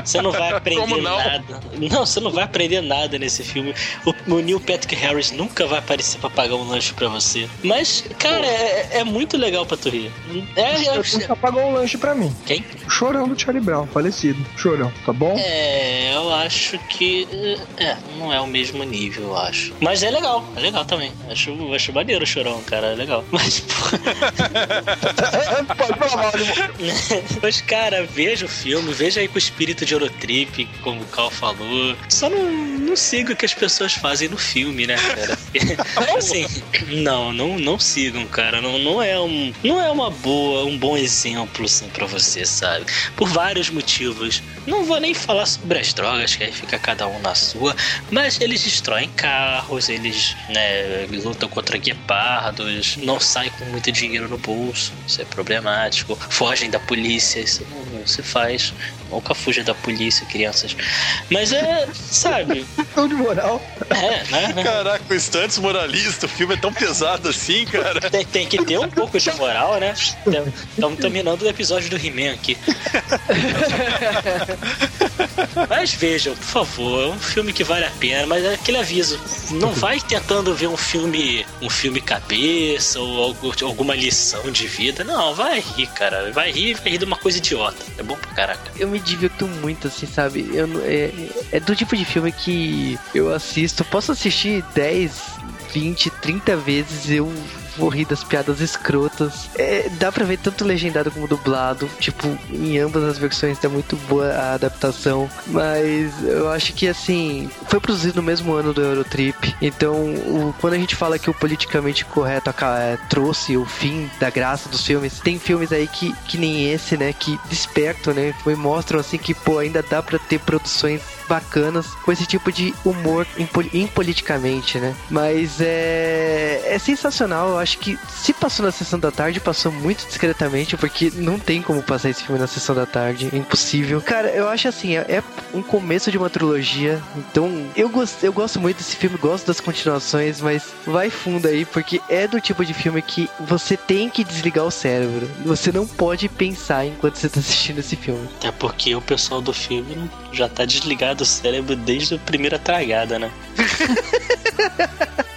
Você não vai [laughs] aprender não? nada. Não, você não vai aprender nada nesse filme. O, o Neil Patrick Harris nunca vai aparecer pra pagar um lanche pra você. Mas, cara, é, é muito legal pra tu rir. É, é- Nunca pagou um lanche pra mim. Quem? O Chorão do Charlie Brown, falecido. Chorão, tá bom? É, eu acho que. É, não é o mesmo nível, eu acho. Mas é legal, é legal também. Acho, acho maneiro o chorão, cara, é legal. Mas, porra. [laughs] [laughs] Pode falar né? [laughs] Mas, cara, veja o filme, veja aí com o espírito de Eurotrip, como o Cal falou. Só não, não siga o que as pessoas fazem no filme, né, cara? [laughs] assim, não, não, não sigam, cara. Não, não é um, não é uma boa, um bom exemplo, assim, pra você, sabe? Por vários motivos. Não vou nem falar sobre as drogas, que aí fica cada um na sua, mas eles destroem carros, eles, né, lutam contra guepardos, não saem com muito dinheiro no bolso, isso é problemático, fogem da polícia, isso não, não se faz. Nunca fuja da polícia, crianças. Mas é, sabe? [laughs] Tão de moral. É, né? Caraca, o Estantes moralista, o filme é tão pesado assim, cara. Tem, tem que ter um pouco de moral, né? Estamos terminando o episódio do He-Man aqui. [laughs] Mas vejam, por favor, é um filme que vale a pena, mas é aquele aviso. Não vai tentando ver um filme, um filme cabeça ou algo, alguma lição de vida. Não, vai rir, cara. Vai rir, vai rir de uma coisa idiota. É bom pra caraca. Eu me divirto muito, assim, sabe? Eu, é, é do tipo de filme que eu assisto, posso assistir 10, 20, 30 vezes, eu vou rir das piadas escrotas. É, dá pra ver tanto legendado como dublado. Tipo, em ambas as versões tá muito boa a adaptação. Mas eu acho que assim, foi produzido no mesmo ano do Eurotrip. Então, o- quando a gente fala que o politicamente correto é, trouxe o fim da graça dos filmes, tem filmes aí que, que nem esse, né? Que despertam, né? E mostram assim que, pô, ainda dá pra ter produções bacanas com esse tipo de humor impoli- impoliticamente, né? Mas é, é sensacional. Eu acho que se passou na sessão da tarde, passou muito discretamente, porque não tem como passar esse filme na sessão da tarde. É impossível. Cara, eu acho assim, é, é um começo de uma trilogia. Então, eu, gosto eu gosto muito desse filme, gosto das continuações, mas vai fundo aí, porque é do tipo de filme que você tem que desligar o cérebro. Você não pode pensar enquanto você tá assistindo esse filme. Até porque o pessoal do filme já tá desligado o cérebro desde a primeira tragada, né? [laughs]